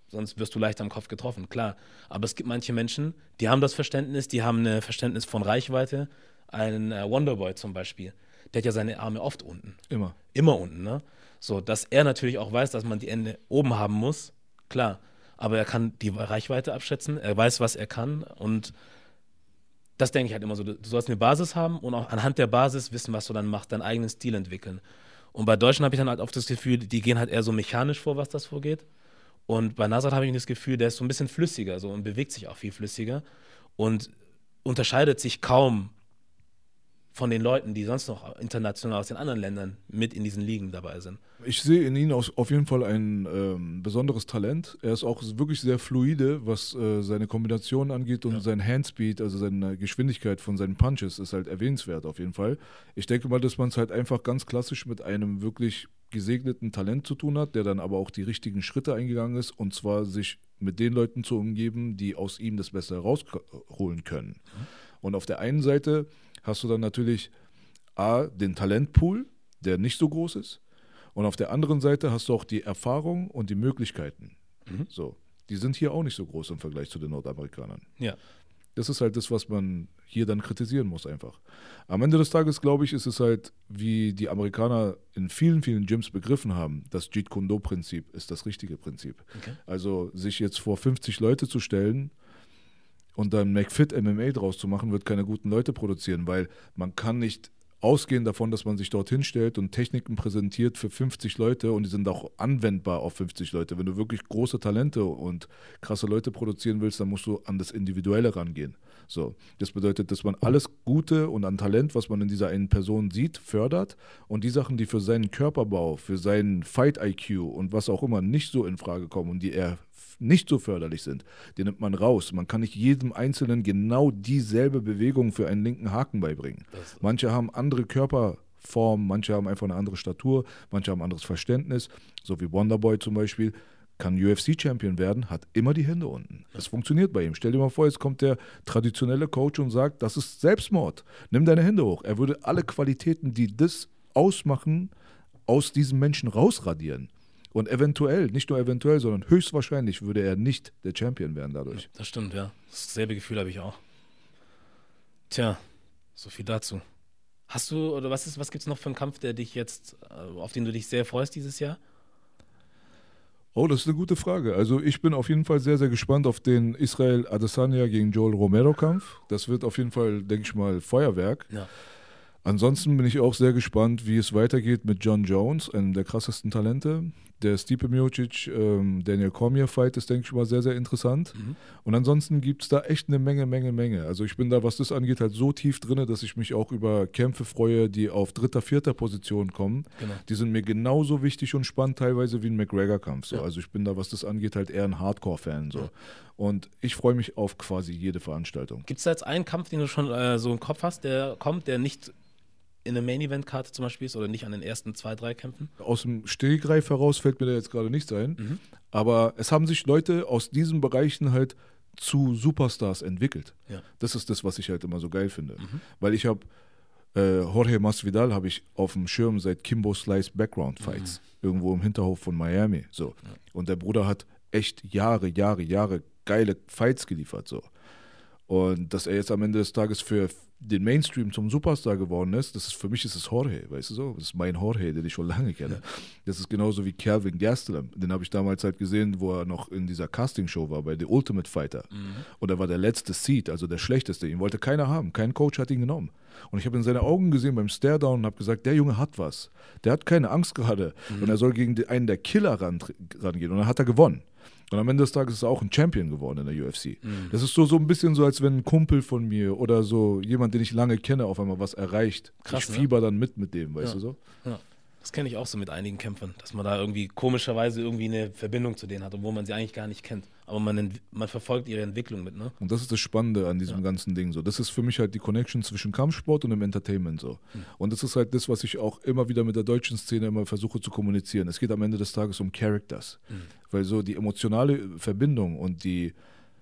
sonst wirst du leicht am Kopf getroffen, klar. Aber es gibt manche Menschen, die haben das Verständnis, die haben ein Verständnis von Reichweite. Ein äh, Wonderboy zum Beispiel, der hat ja seine Arme oft unten Immer. immer unten, ne? So, dass er natürlich auch weiß, dass man die Ende oben haben muss, klar. Aber er kann die Reichweite abschätzen, er weiß, was er kann und das denke ich halt immer so. Du sollst eine Basis haben und auch anhand der Basis wissen, was du dann machst, deinen eigenen Stil entwickeln. Und bei Deutschen habe ich dann halt oft das Gefühl, die gehen halt eher so mechanisch vor, was das vorgeht. Und bei Nasrat habe ich das Gefühl, der ist so ein bisschen flüssiger so und bewegt sich auch viel flüssiger und unterscheidet sich kaum von den Leuten, die sonst noch international aus den anderen Ländern mit in diesen Ligen dabei sind. Ich sehe in ihm auf jeden Fall ein ähm, besonderes Talent. Er ist auch wirklich sehr fluide, was äh, seine Kombination angeht und sein Handspeed, also seine Geschwindigkeit von seinen Punches, ist halt erwähnenswert auf jeden Fall. Ich denke mal, dass man es halt einfach ganz klassisch mit einem wirklich gesegneten Talent zu tun hat, der dann aber auch die richtigen Schritte eingegangen ist und zwar sich mit den Leuten zu umgeben, die aus ihm das Beste rausholen können. Und auf der einen Seite hast du dann natürlich A, den Talentpool, der nicht so groß ist. Und auf der anderen Seite hast du auch die Erfahrung und die Möglichkeiten. So, die sind hier auch nicht so groß im Vergleich zu den Nordamerikanern. Ja. Das ist halt das, was man hier dann kritisieren muss einfach. Am Ende des Tages, glaube ich, ist es halt, wie die Amerikaner in vielen, vielen Gyms begriffen haben, das Jeet Kune Do Prinzip ist das richtige Prinzip. Okay. Also sich jetzt vor 50 Leute zu stellen und dann McFit MMA draus zu machen, wird keine guten Leute produzieren, weil man kann nicht ausgehen davon, dass man sich dorthin stellt und Techniken präsentiert für 50 Leute und die sind auch anwendbar auf 50 Leute. Wenn du wirklich große Talente und krasse Leute produzieren willst, dann musst du an das Individuelle rangehen. So, das bedeutet, dass man alles Gute und an Talent, was man in dieser einen Person sieht, fördert und die Sachen, die für seinen Körperbau, für seinen Fight IQ und was auch immer nicht so in Frage kommen und die eher nicht so förderlich sind, die nimmt man raus. Man kann nicht jedem Einzelnen genau dieselbe Bewegung für einen linken Haken beibringen. Manche haben andere Körperformen, manche haben einfach eine andere Statur, manche haben ein anderes Verständnis, so wie Wonderboy zum Beispiel. Kann UFC-Champion werden, hat immer die Hände unten. Das funktioniert bei ihm. Stell dir mal vor, jetzt kommt der traditionelle Coach und sagt, das ist Selbstmord. Nimm deine Hände hoch. Er würde alle Qualitäten, die das ausmachen, aus diesem Menschen rausradieren. Und eventuell, nicht nur eventuell, sondern höchstwahrscheinlich würde er nicht der Champion werden dadurch. Das stimmt, ja. Dasselbe Gefühl habe ich auch. Tja, so viel dazu. Hast du, oder was ist, was gibt es noch für einen Kampf, der dich jetzt, äh, auf den du dich sehr freust dieses Jahr? Oh, das ist eine gute Frage. Also ich bin auf jeden Fall sehr, sehr gespannt auf den Israel Adesanya gegen Joel Romero Kampf. Das wird auf jeden Fall, denke ich mal, Feuerwerk. Ja. Ansonsten bin ich auch sehr gespannt, wie es weitergeht mit John Jones, einem der krassesten Talente. Der Stipe Miocic, ähm, Daniel Cormier Fight ist, denke ich mal, sehr, sehr interessant. Mhm. Und ansonsten gibt es da echt eine Menge, Menge, Menge. Also ich bin da, was das angeht, halt so tief drin, dass ich mich auch über Kämpfe freue, die auf dritter, vierter Position kommen. Genau. Die sind mir genauso wichtig und spannend teilweise wie ein McGregor-Kampf. So. Ja. Also ich bin da, was das angeht, halt eher ein Hardcore-Fan. So. Ja. Und ich freue mich auf quasi jede Veranstaltung. Gibt es da jetzt einen Kampf, den du schon äh, so im Kopf hast, der kommt, der nicht in der Main-Event-Karte zum Beispiel ist oder nicht an den ersten zwei, drei Kämpfen? Aus dem Stillgreif heraus fällt mir da jetzt gerade nichts ein. Mhm. Aber es haben sich Leute aus diesen Bereichen halt zu Superstars entwickelt. Ja. Das ist das, was ich halt immer so geil finde. Mhm. Weil ich habe äh, Jorge Masvidal habe ich auf dem Schirm seit Kimbo Slice Background Fights. Mhm. Irgendwo im Hinterhof von Miami. So. Ja. Und der Bruder hat echt Jahre, Jahre, Jahre geile Fights geliefert. So. Und dass er jetzt am Ende des Tages für den Mainstream zum Superstar geworden ist, das ist für mich ist es Jorge, weißt du so? Das ist mein Jorge, den ich schon lange kenne. Das ist genauso wie Calvin Gastelum. Den habe ich damals halt gesehen, wo er noch in dieser Castingshow war bei The Ultimate Fighter. Mhm. Und er war der letzte Seed, also der schlechteste. Ihn wollte keiner haben. Kein Coach hat ihn genommen. Und ich habe in seine Augen gesehen beim Stare-Down und habe gesagt, der Junge hat was. Der hat keine Angst gerade. Mhm. Und er soll gegen einen der Killer ran, rangehen. Und dann hat er gewonnen. Und am Ende des Tages ist er auch ein Champion geworden in der UFC. Mhm. Das ist so, so ein bisschen so, als wenn ein Kumpel von mir oder so jemand, den ich lange kenne, auf einmal was erreicht. Krass, ich ne? fieber dann mit mit dem, weißt ja. du so? Ja. Das kenne ich auch so mit einigen Kämpfern, dass man da irgendwie komischerweise irgendwie eine Verbindung zu denen hat, obwohl man sie eigentlich gar nicht kennt. Aber man, man verfolgt ihre Entwicklung mit, ne? Und das ist das Spannende an diesem ja. ganzen Ding. So. Das ist für mich halt die Connection zwischen Kampfsport und dem Entertainment. So. Mhm. Und das ist halt das, was ich auch immer wieder mit der deutschen Szene immer versuche zu kommunizieren. Es geht am Ende des Tages um Characters. Mhm. Weil so die emotionale Verbindung und die,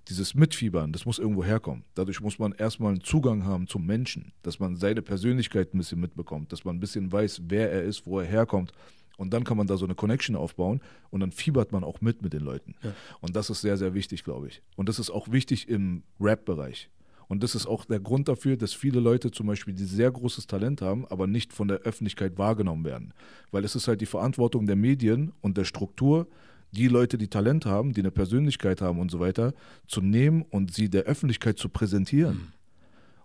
dieses Mitfiebern, das muss irgendwo herkommen. Dadurch muss man erstmal einen Zugang haben zum Menschen, dass man seine Persönlichkeit ein bisschen mitbekommt, dass man ein bisschen weiß, wer er ist, wo er herkommt. Und dann kann man da so eine Connection aufbauen und dann fiebert man auch mit mit den Leuten. Ja. Und das ist sehr, sehr wichtig, glaube ich. Und das ist auch wichtig im Rap-Bereich. Und das ist auch der Grund dafür, dass viele Leute zum Beispiel, die sehr großes Talent haben, aber nicht von der Öffentlichkeit wahrgenommen werden. Weil es ist halt die Verantwortung der Medien und der Struktur, die Leute, die Talent haben, die eine Persönlichkeit haben und so weiter, zu nehmen und sie der Öffentlichkeit zu präsentieren. Mhm.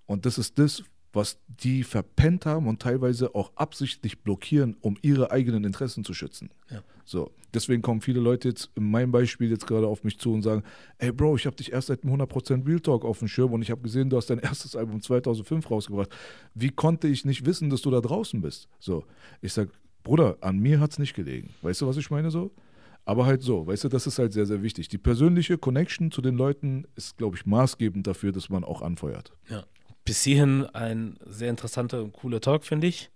Und das ist das, was die verpennt haben und teilweise auch absichtlich blockieren, um ihre eigenen Interessen zu schützen. Ja. So, deswegen kommen viele Leute jetzt in meinem Beispiel jetzt gerade auf mich zu und sagen, ey Bro, ich habe dich erst seit 100% Real Talk auf dem Schirm und ich habe gesehen, du hast dein erstes Album 2005 rausgebracht. Wie konnte ich nicht wissen, dass du da draußen bist? So, ich sag, Bruder, an mir hat es nicht gelegen. Weißt du, was ich meine so? Aber halt so, weißt du, das ist halt sehr, sehr wichtig. Die persönliche Connection zu den Leuten ist, glaube ich, maßgebend dafür, dass man auch anfeuert. Ja. Bis hierhin ein sehr interessanter und cooler Talk, finde ich.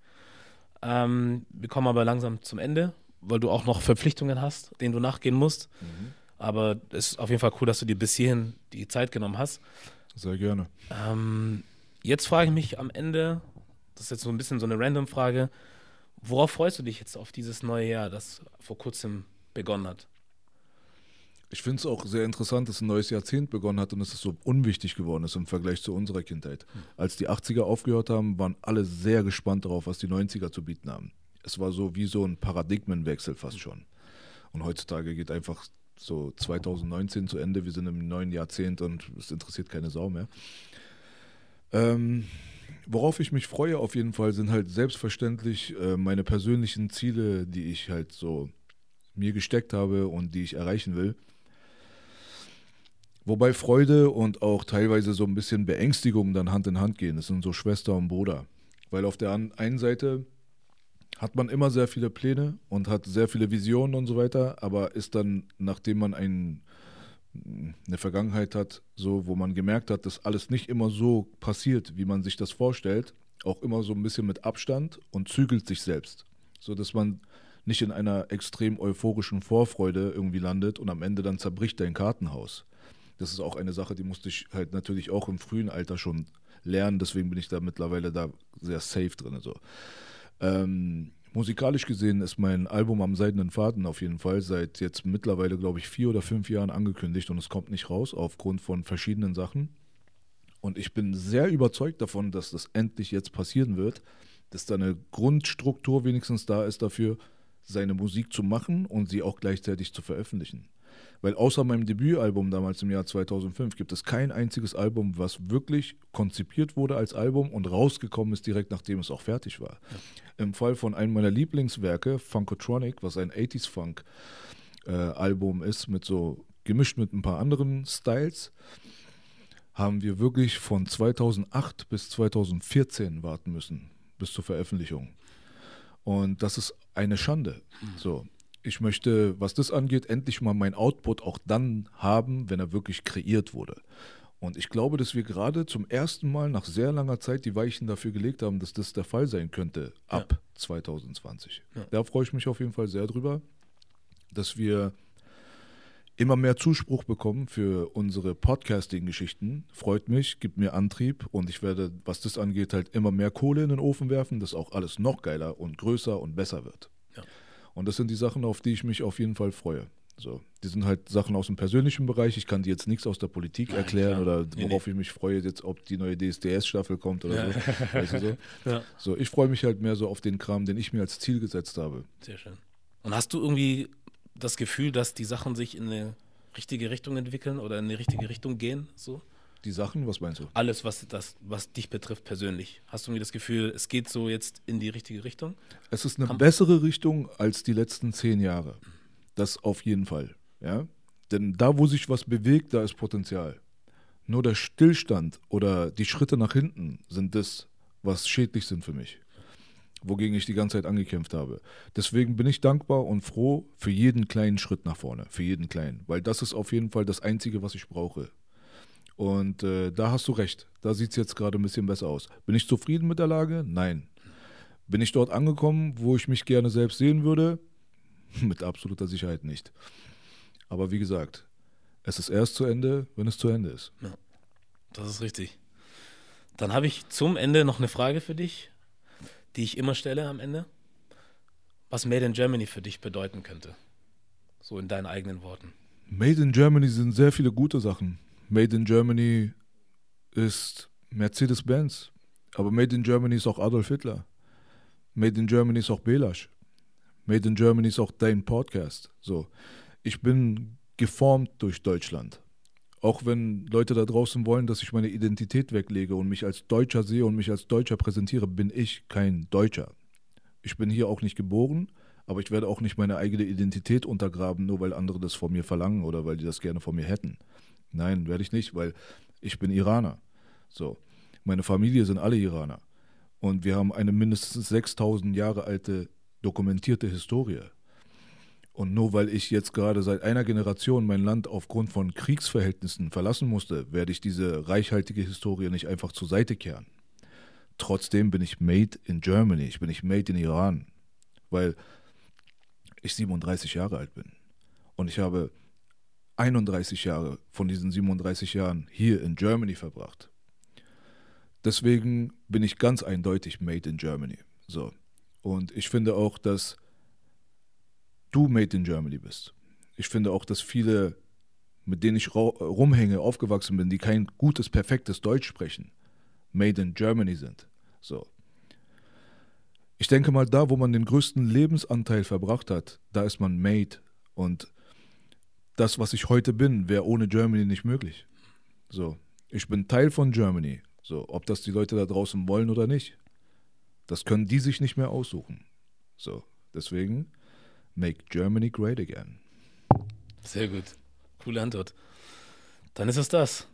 Ähm, wir kommen aber langsam zum Ende, weil du auch noch Verpflichtungen hast, denen du nachgehen musst. Mhm. Aber es ist auf jeden Fall cool, dass du dir bis hierhin die Zeit genommen hast. Sehr gerne. Ähm, jetzt frage ich mich am Ende, das ist jetzt so ein bisschen so eine Random-Frage, worauf freust du dich jetzt auf dieses neue Jahr, das vor kurzem begonnen hat. Ich finde es auch sehr interessant, dass ein neues Jahrzehnt begonnen hat und dass es so unwichtig geworden ist im Vergleich zu unserer Kindheit. Hm. Als die 80er aufgehört haben, waren alle sehr gespannt darauf, was die 90er zu bieten haben. Es war so wie so ein Paradigmenwechsel fast schon. Und heutzutage geht einfach so 2019 zu Ende, wir sind im neuen Jahrzehnt und es interessiert keine Sau mehr. Ähm, worauf ich mich freue auf jeden Fall sind halt selbstverständlich äh, meine persönlichen Ziele, die ich halt so mir gesteckt habe und die ich erreichen will. Wobei Freude und auch teilweise so ein bisschen Beängstigung dann Hand in Hand gehen. Das sind so Schwester und Bruder. Weil auf der einen Seite hat man immer sehr viele Pläne und hat sehr viele Visionen und so weiter, aber ist dann, nachdem man ein, eine Vergangenheit hat, so wo man gemerkt hat, dass alles nicht immer so passiert, wie man sich das vorstellt, auch immer so ein bisschen mit Abstand und zügelt sich selbst. So dass man nicht in einer extrem euphorischen Vorfreude irgendwie landet und am Ende dann zerbricht dein Kartenhaus. Das ist auch eine Sache, die musste ich halt natürlich auch im frühen Alter schon lernen, deswegen bin ich da mittlerweile da sehr safe drin. So. Ähm, musikalisch gesehen ist mein Album am Seidenen Faden auf jeden Fall seit jetzt mittlerweile, glaube ich, vier oder fünf Jahren angekündigt und es kommt nicht raus aufgrund von verschiedenen Sachen. Und ich bin sehr überzeugt davon, dass das endlich jetzt passieren wird, dass da eine Grundstruktur wenigstens da ist dafür, seine Musik zu machen und sie auch gleichzeitig zu veröffentlichen. Weil außer meinem Debütalbum damals im Jahr 2005 gibt es kein einziges Album, was wirklich konzipiert wurde als Album und rausgekommen ist direkt nachdem es auch fertig war. Ja. Im Fall von einem meiner Lieblingswerke, Funkotronic, was ein 80s Funk äh, Album ist, mit so gemischt mit ein paar anderen Styles, haben wir wirklich von 2008 bis 2014 warten müssen, bis zur Veröffentlichung. Und das ist eine Schande. So ich möchte, was das angeht, endlich mal mein Output auch dann haben, wenn er wirklich kreiert wurde. Und ich glaube, dass wir gerade zum ersten Mal nach sehr langer Zeit die Weichen dafür gelegt haben, dass das der Fall sein könnte ab ja. 2020. Ja. Da freue ich mich auf jeden Fall sehr drüber, dass wir immer mehr Zuspruch bekommen für unsere Podcasting-Geschichten. Freut mich, gibt mir Antrieb und ich werde, was das angeht, halt immer mehr Kohle in den Ofen werfen, dass auch alles noch geiler und größer und besser wird. Ja. Und das sind die Sachen, auf die ich mich auf jeden Fall freue. So, die sind halt Sachen aus dem persönlichen Bereich. Ich kann dir jetzt nichts aus der Politik erklären Nein, oder worauf nee, nee. ich mich freue, jetzt ob die neue DSDS-Staffel kommt oder ja. so. Weißt du so? Ja. so. Ich freue mich halt mehr so auf den Kram, den ich mir als Ziel gesetzt habe. Sehr schön. Und hast du irgendwie das Gefühl, dass die Sachen sich in eine richtige Richtung entwickeln oder in eine richtige Richtung gehen? So? Die Sachen, was meinst du? Alles, was, das, was dich betrifft persönlich. Hast du irgendwie das Gefühl, es geht so jetzt in die richtige Richtung? Es ist eine Kam bessere Richtung als die letzten zehn Jahre. Das auf jeden Fall. Ja? Denn da, wo sich was bewegt, da ist Potenzial. Nur der Stillstand oder die Schritte nach hinten sind das, was schädlich sind für mich. Wogegen ich die ganze Zeit angekämpft habe. Deswegen bin ich dankbar und froh für jeden kleinen Schritt nach vorne. Für jeden kleinen. Weil das ist auf jeden Fall das Einzige, was ich brauche. Und äh, da hast du recht. Da sieht es jetzt gerade ein bisschen besser aus. Bin ich zufrieden mit der Lage? Nein. Bin ich dort angekommen, wo ich mich gerne selbst sehen würde? Mit absoluter Sicherheit nicht. Aber wie gesagt, es ist erst zu Ende, wenn es zu Ende ist. Ja, das ist richtig. Dann habe ich zum Ende noch eine Frage für dich, die ich immer stelle am Ende. Was Made in Germany für dich bedeuten könnte. So in deinen eigenen Worten. Made in Germany sind sehr viele gute Sachen. Made in Germany ist Mercedes-Benz. Aber Made in Germany ist auch Adolf Hitler. Made in Germany ist auch Belasch. Made in Germany ist auch dein Podcast. So, ich bin geformt durch Deutschland. Auch wenn Leute da draußen wollen, dass ich meine Identität weglege und mich als Deutscher sehe und mich als Deutscher präsentiere, bin ich kein Deutscher. Ich bin hier auch nicht geboren, aber ich werde auch nicht meine eigene Identität untergraben, nur weil andere das von mir verlangen oder weil die das gerne von mir hätten. Nein, werde ich nicht, weil ich bin Iraner. So. Meine Familie sind alle Iraner. Und wir haben eine mindestens 6000 Jahre alte dokumentierte Historie. Und nur weil ich jetzt gerade seit einer Generation mein Land aufgrund von Kriegsverhältnissen verlassen musste, werde ich diese reichhaltige Historie nicht einfach zur Seite kehren. Trotzdem bin ich made in Germany, ich bin nicht made in Iran, weil ich 37 Jahre alt bin. Und ich habe 31 Jahre von diesen 37 Jahren hier in Germany verbracht. Deswegen bin ich ganz eindeutig Made in Germany. So. Und ich finde auch, dass du Made in Germany bist. Ich finde auch, dass viele, mit denen ich rumhänge, aufgewachsen bin, die kein gutes, perfektes Deutsch sprechen, Made in Germany sind. So. Ich denke mal, da, wo man den größten Lebensanteil verbracht hat, da ist man Made. Und das, was ich heute bin, wäre ohne Germany nicht möglich. So, ich bin Teil von Germany. So, ob das die Leute da draußen wollen oder nicht, das können die sich nicht mehr aussuchen. So, deswegen make Germany great again. Sehr gut. Coole Antwort. Dann ist es das.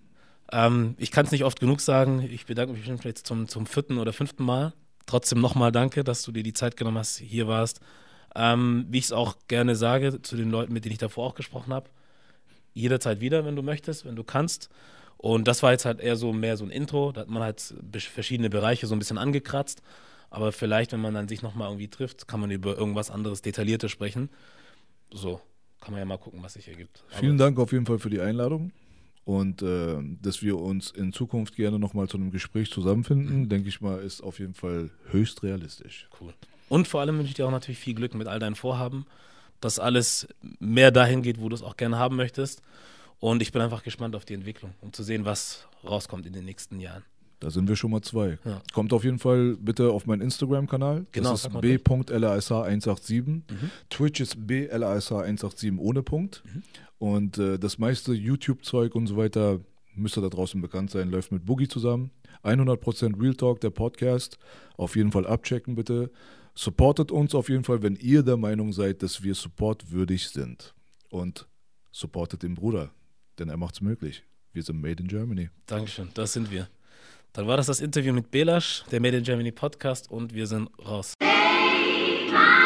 Ähm, ich kann es nicht oft genug sagen. Ich bedanke mich jetzt zum, zum vierten oder fünften Mal. Trotzdem nochmal danke, dass du dir die Zeit genommen hast, hier warst. Ähm, wie ich es auch gerne sage zu den Leuten, mit denen ich davor auch gesprochen habe, jederzeit wieder, wenn du möchtest, wenn du kannst. Und das war jetzt halt eher so mehr so ein Intro, da hat man halt verschiedene Bereiche so ein bisschen angekratzt. Aber vielleicht, wenn man dann sich nochmal irgendwie trifft, kann man über irgendwas anderes detaillierter sprechen. So, kann man ja mal gucken, was sich ergibt. Vielen Dank auf jeden Fall für die Einladung und äh, dass wir uns in Zukunft gerne nochmal zu einem Gespräch zusammenfinden, mhm. denke ich mal, ist auf jeden Fall höchst realistisch. Cool. Und vor allem wünsche ich dir auch natürlich viel Glück mit all deinen Vorhaben dass alles mehr dahin geht, wo du es auch gerne haben möchtest. Und ich bin einfach gespannt auf die Entwicklung, um zu sehen, was rauskommt in den nächsten Jahren. Da sind wir schon mal zwei. Ja. Kommt auf jeden Fall bitte auf meinen Instagram-Kanal. Genau, Das ist mal b.lash187. Mhm. Twitch ist blash187 ohne Punkt. Mhm. Und äh, das meiste YouTube-Zeug und so weiter müsste da draußen bekannt sein, läuft mit Boogie zusammen. 100% Real Talk, der Podcast. Auf jeden Fall abchecken bitte. Supportet uns auf jeden Fall, wenn ihr der Meinung seid, dass wir supportwürdig sind. Und supportet den Bruder, denn er macht's möglich. Wir sind made in Germany. Dankeschön, das sind wir. Dann war das das Interview mit Belasch, der Made in Germany Podcast und wir sind raus. Heart.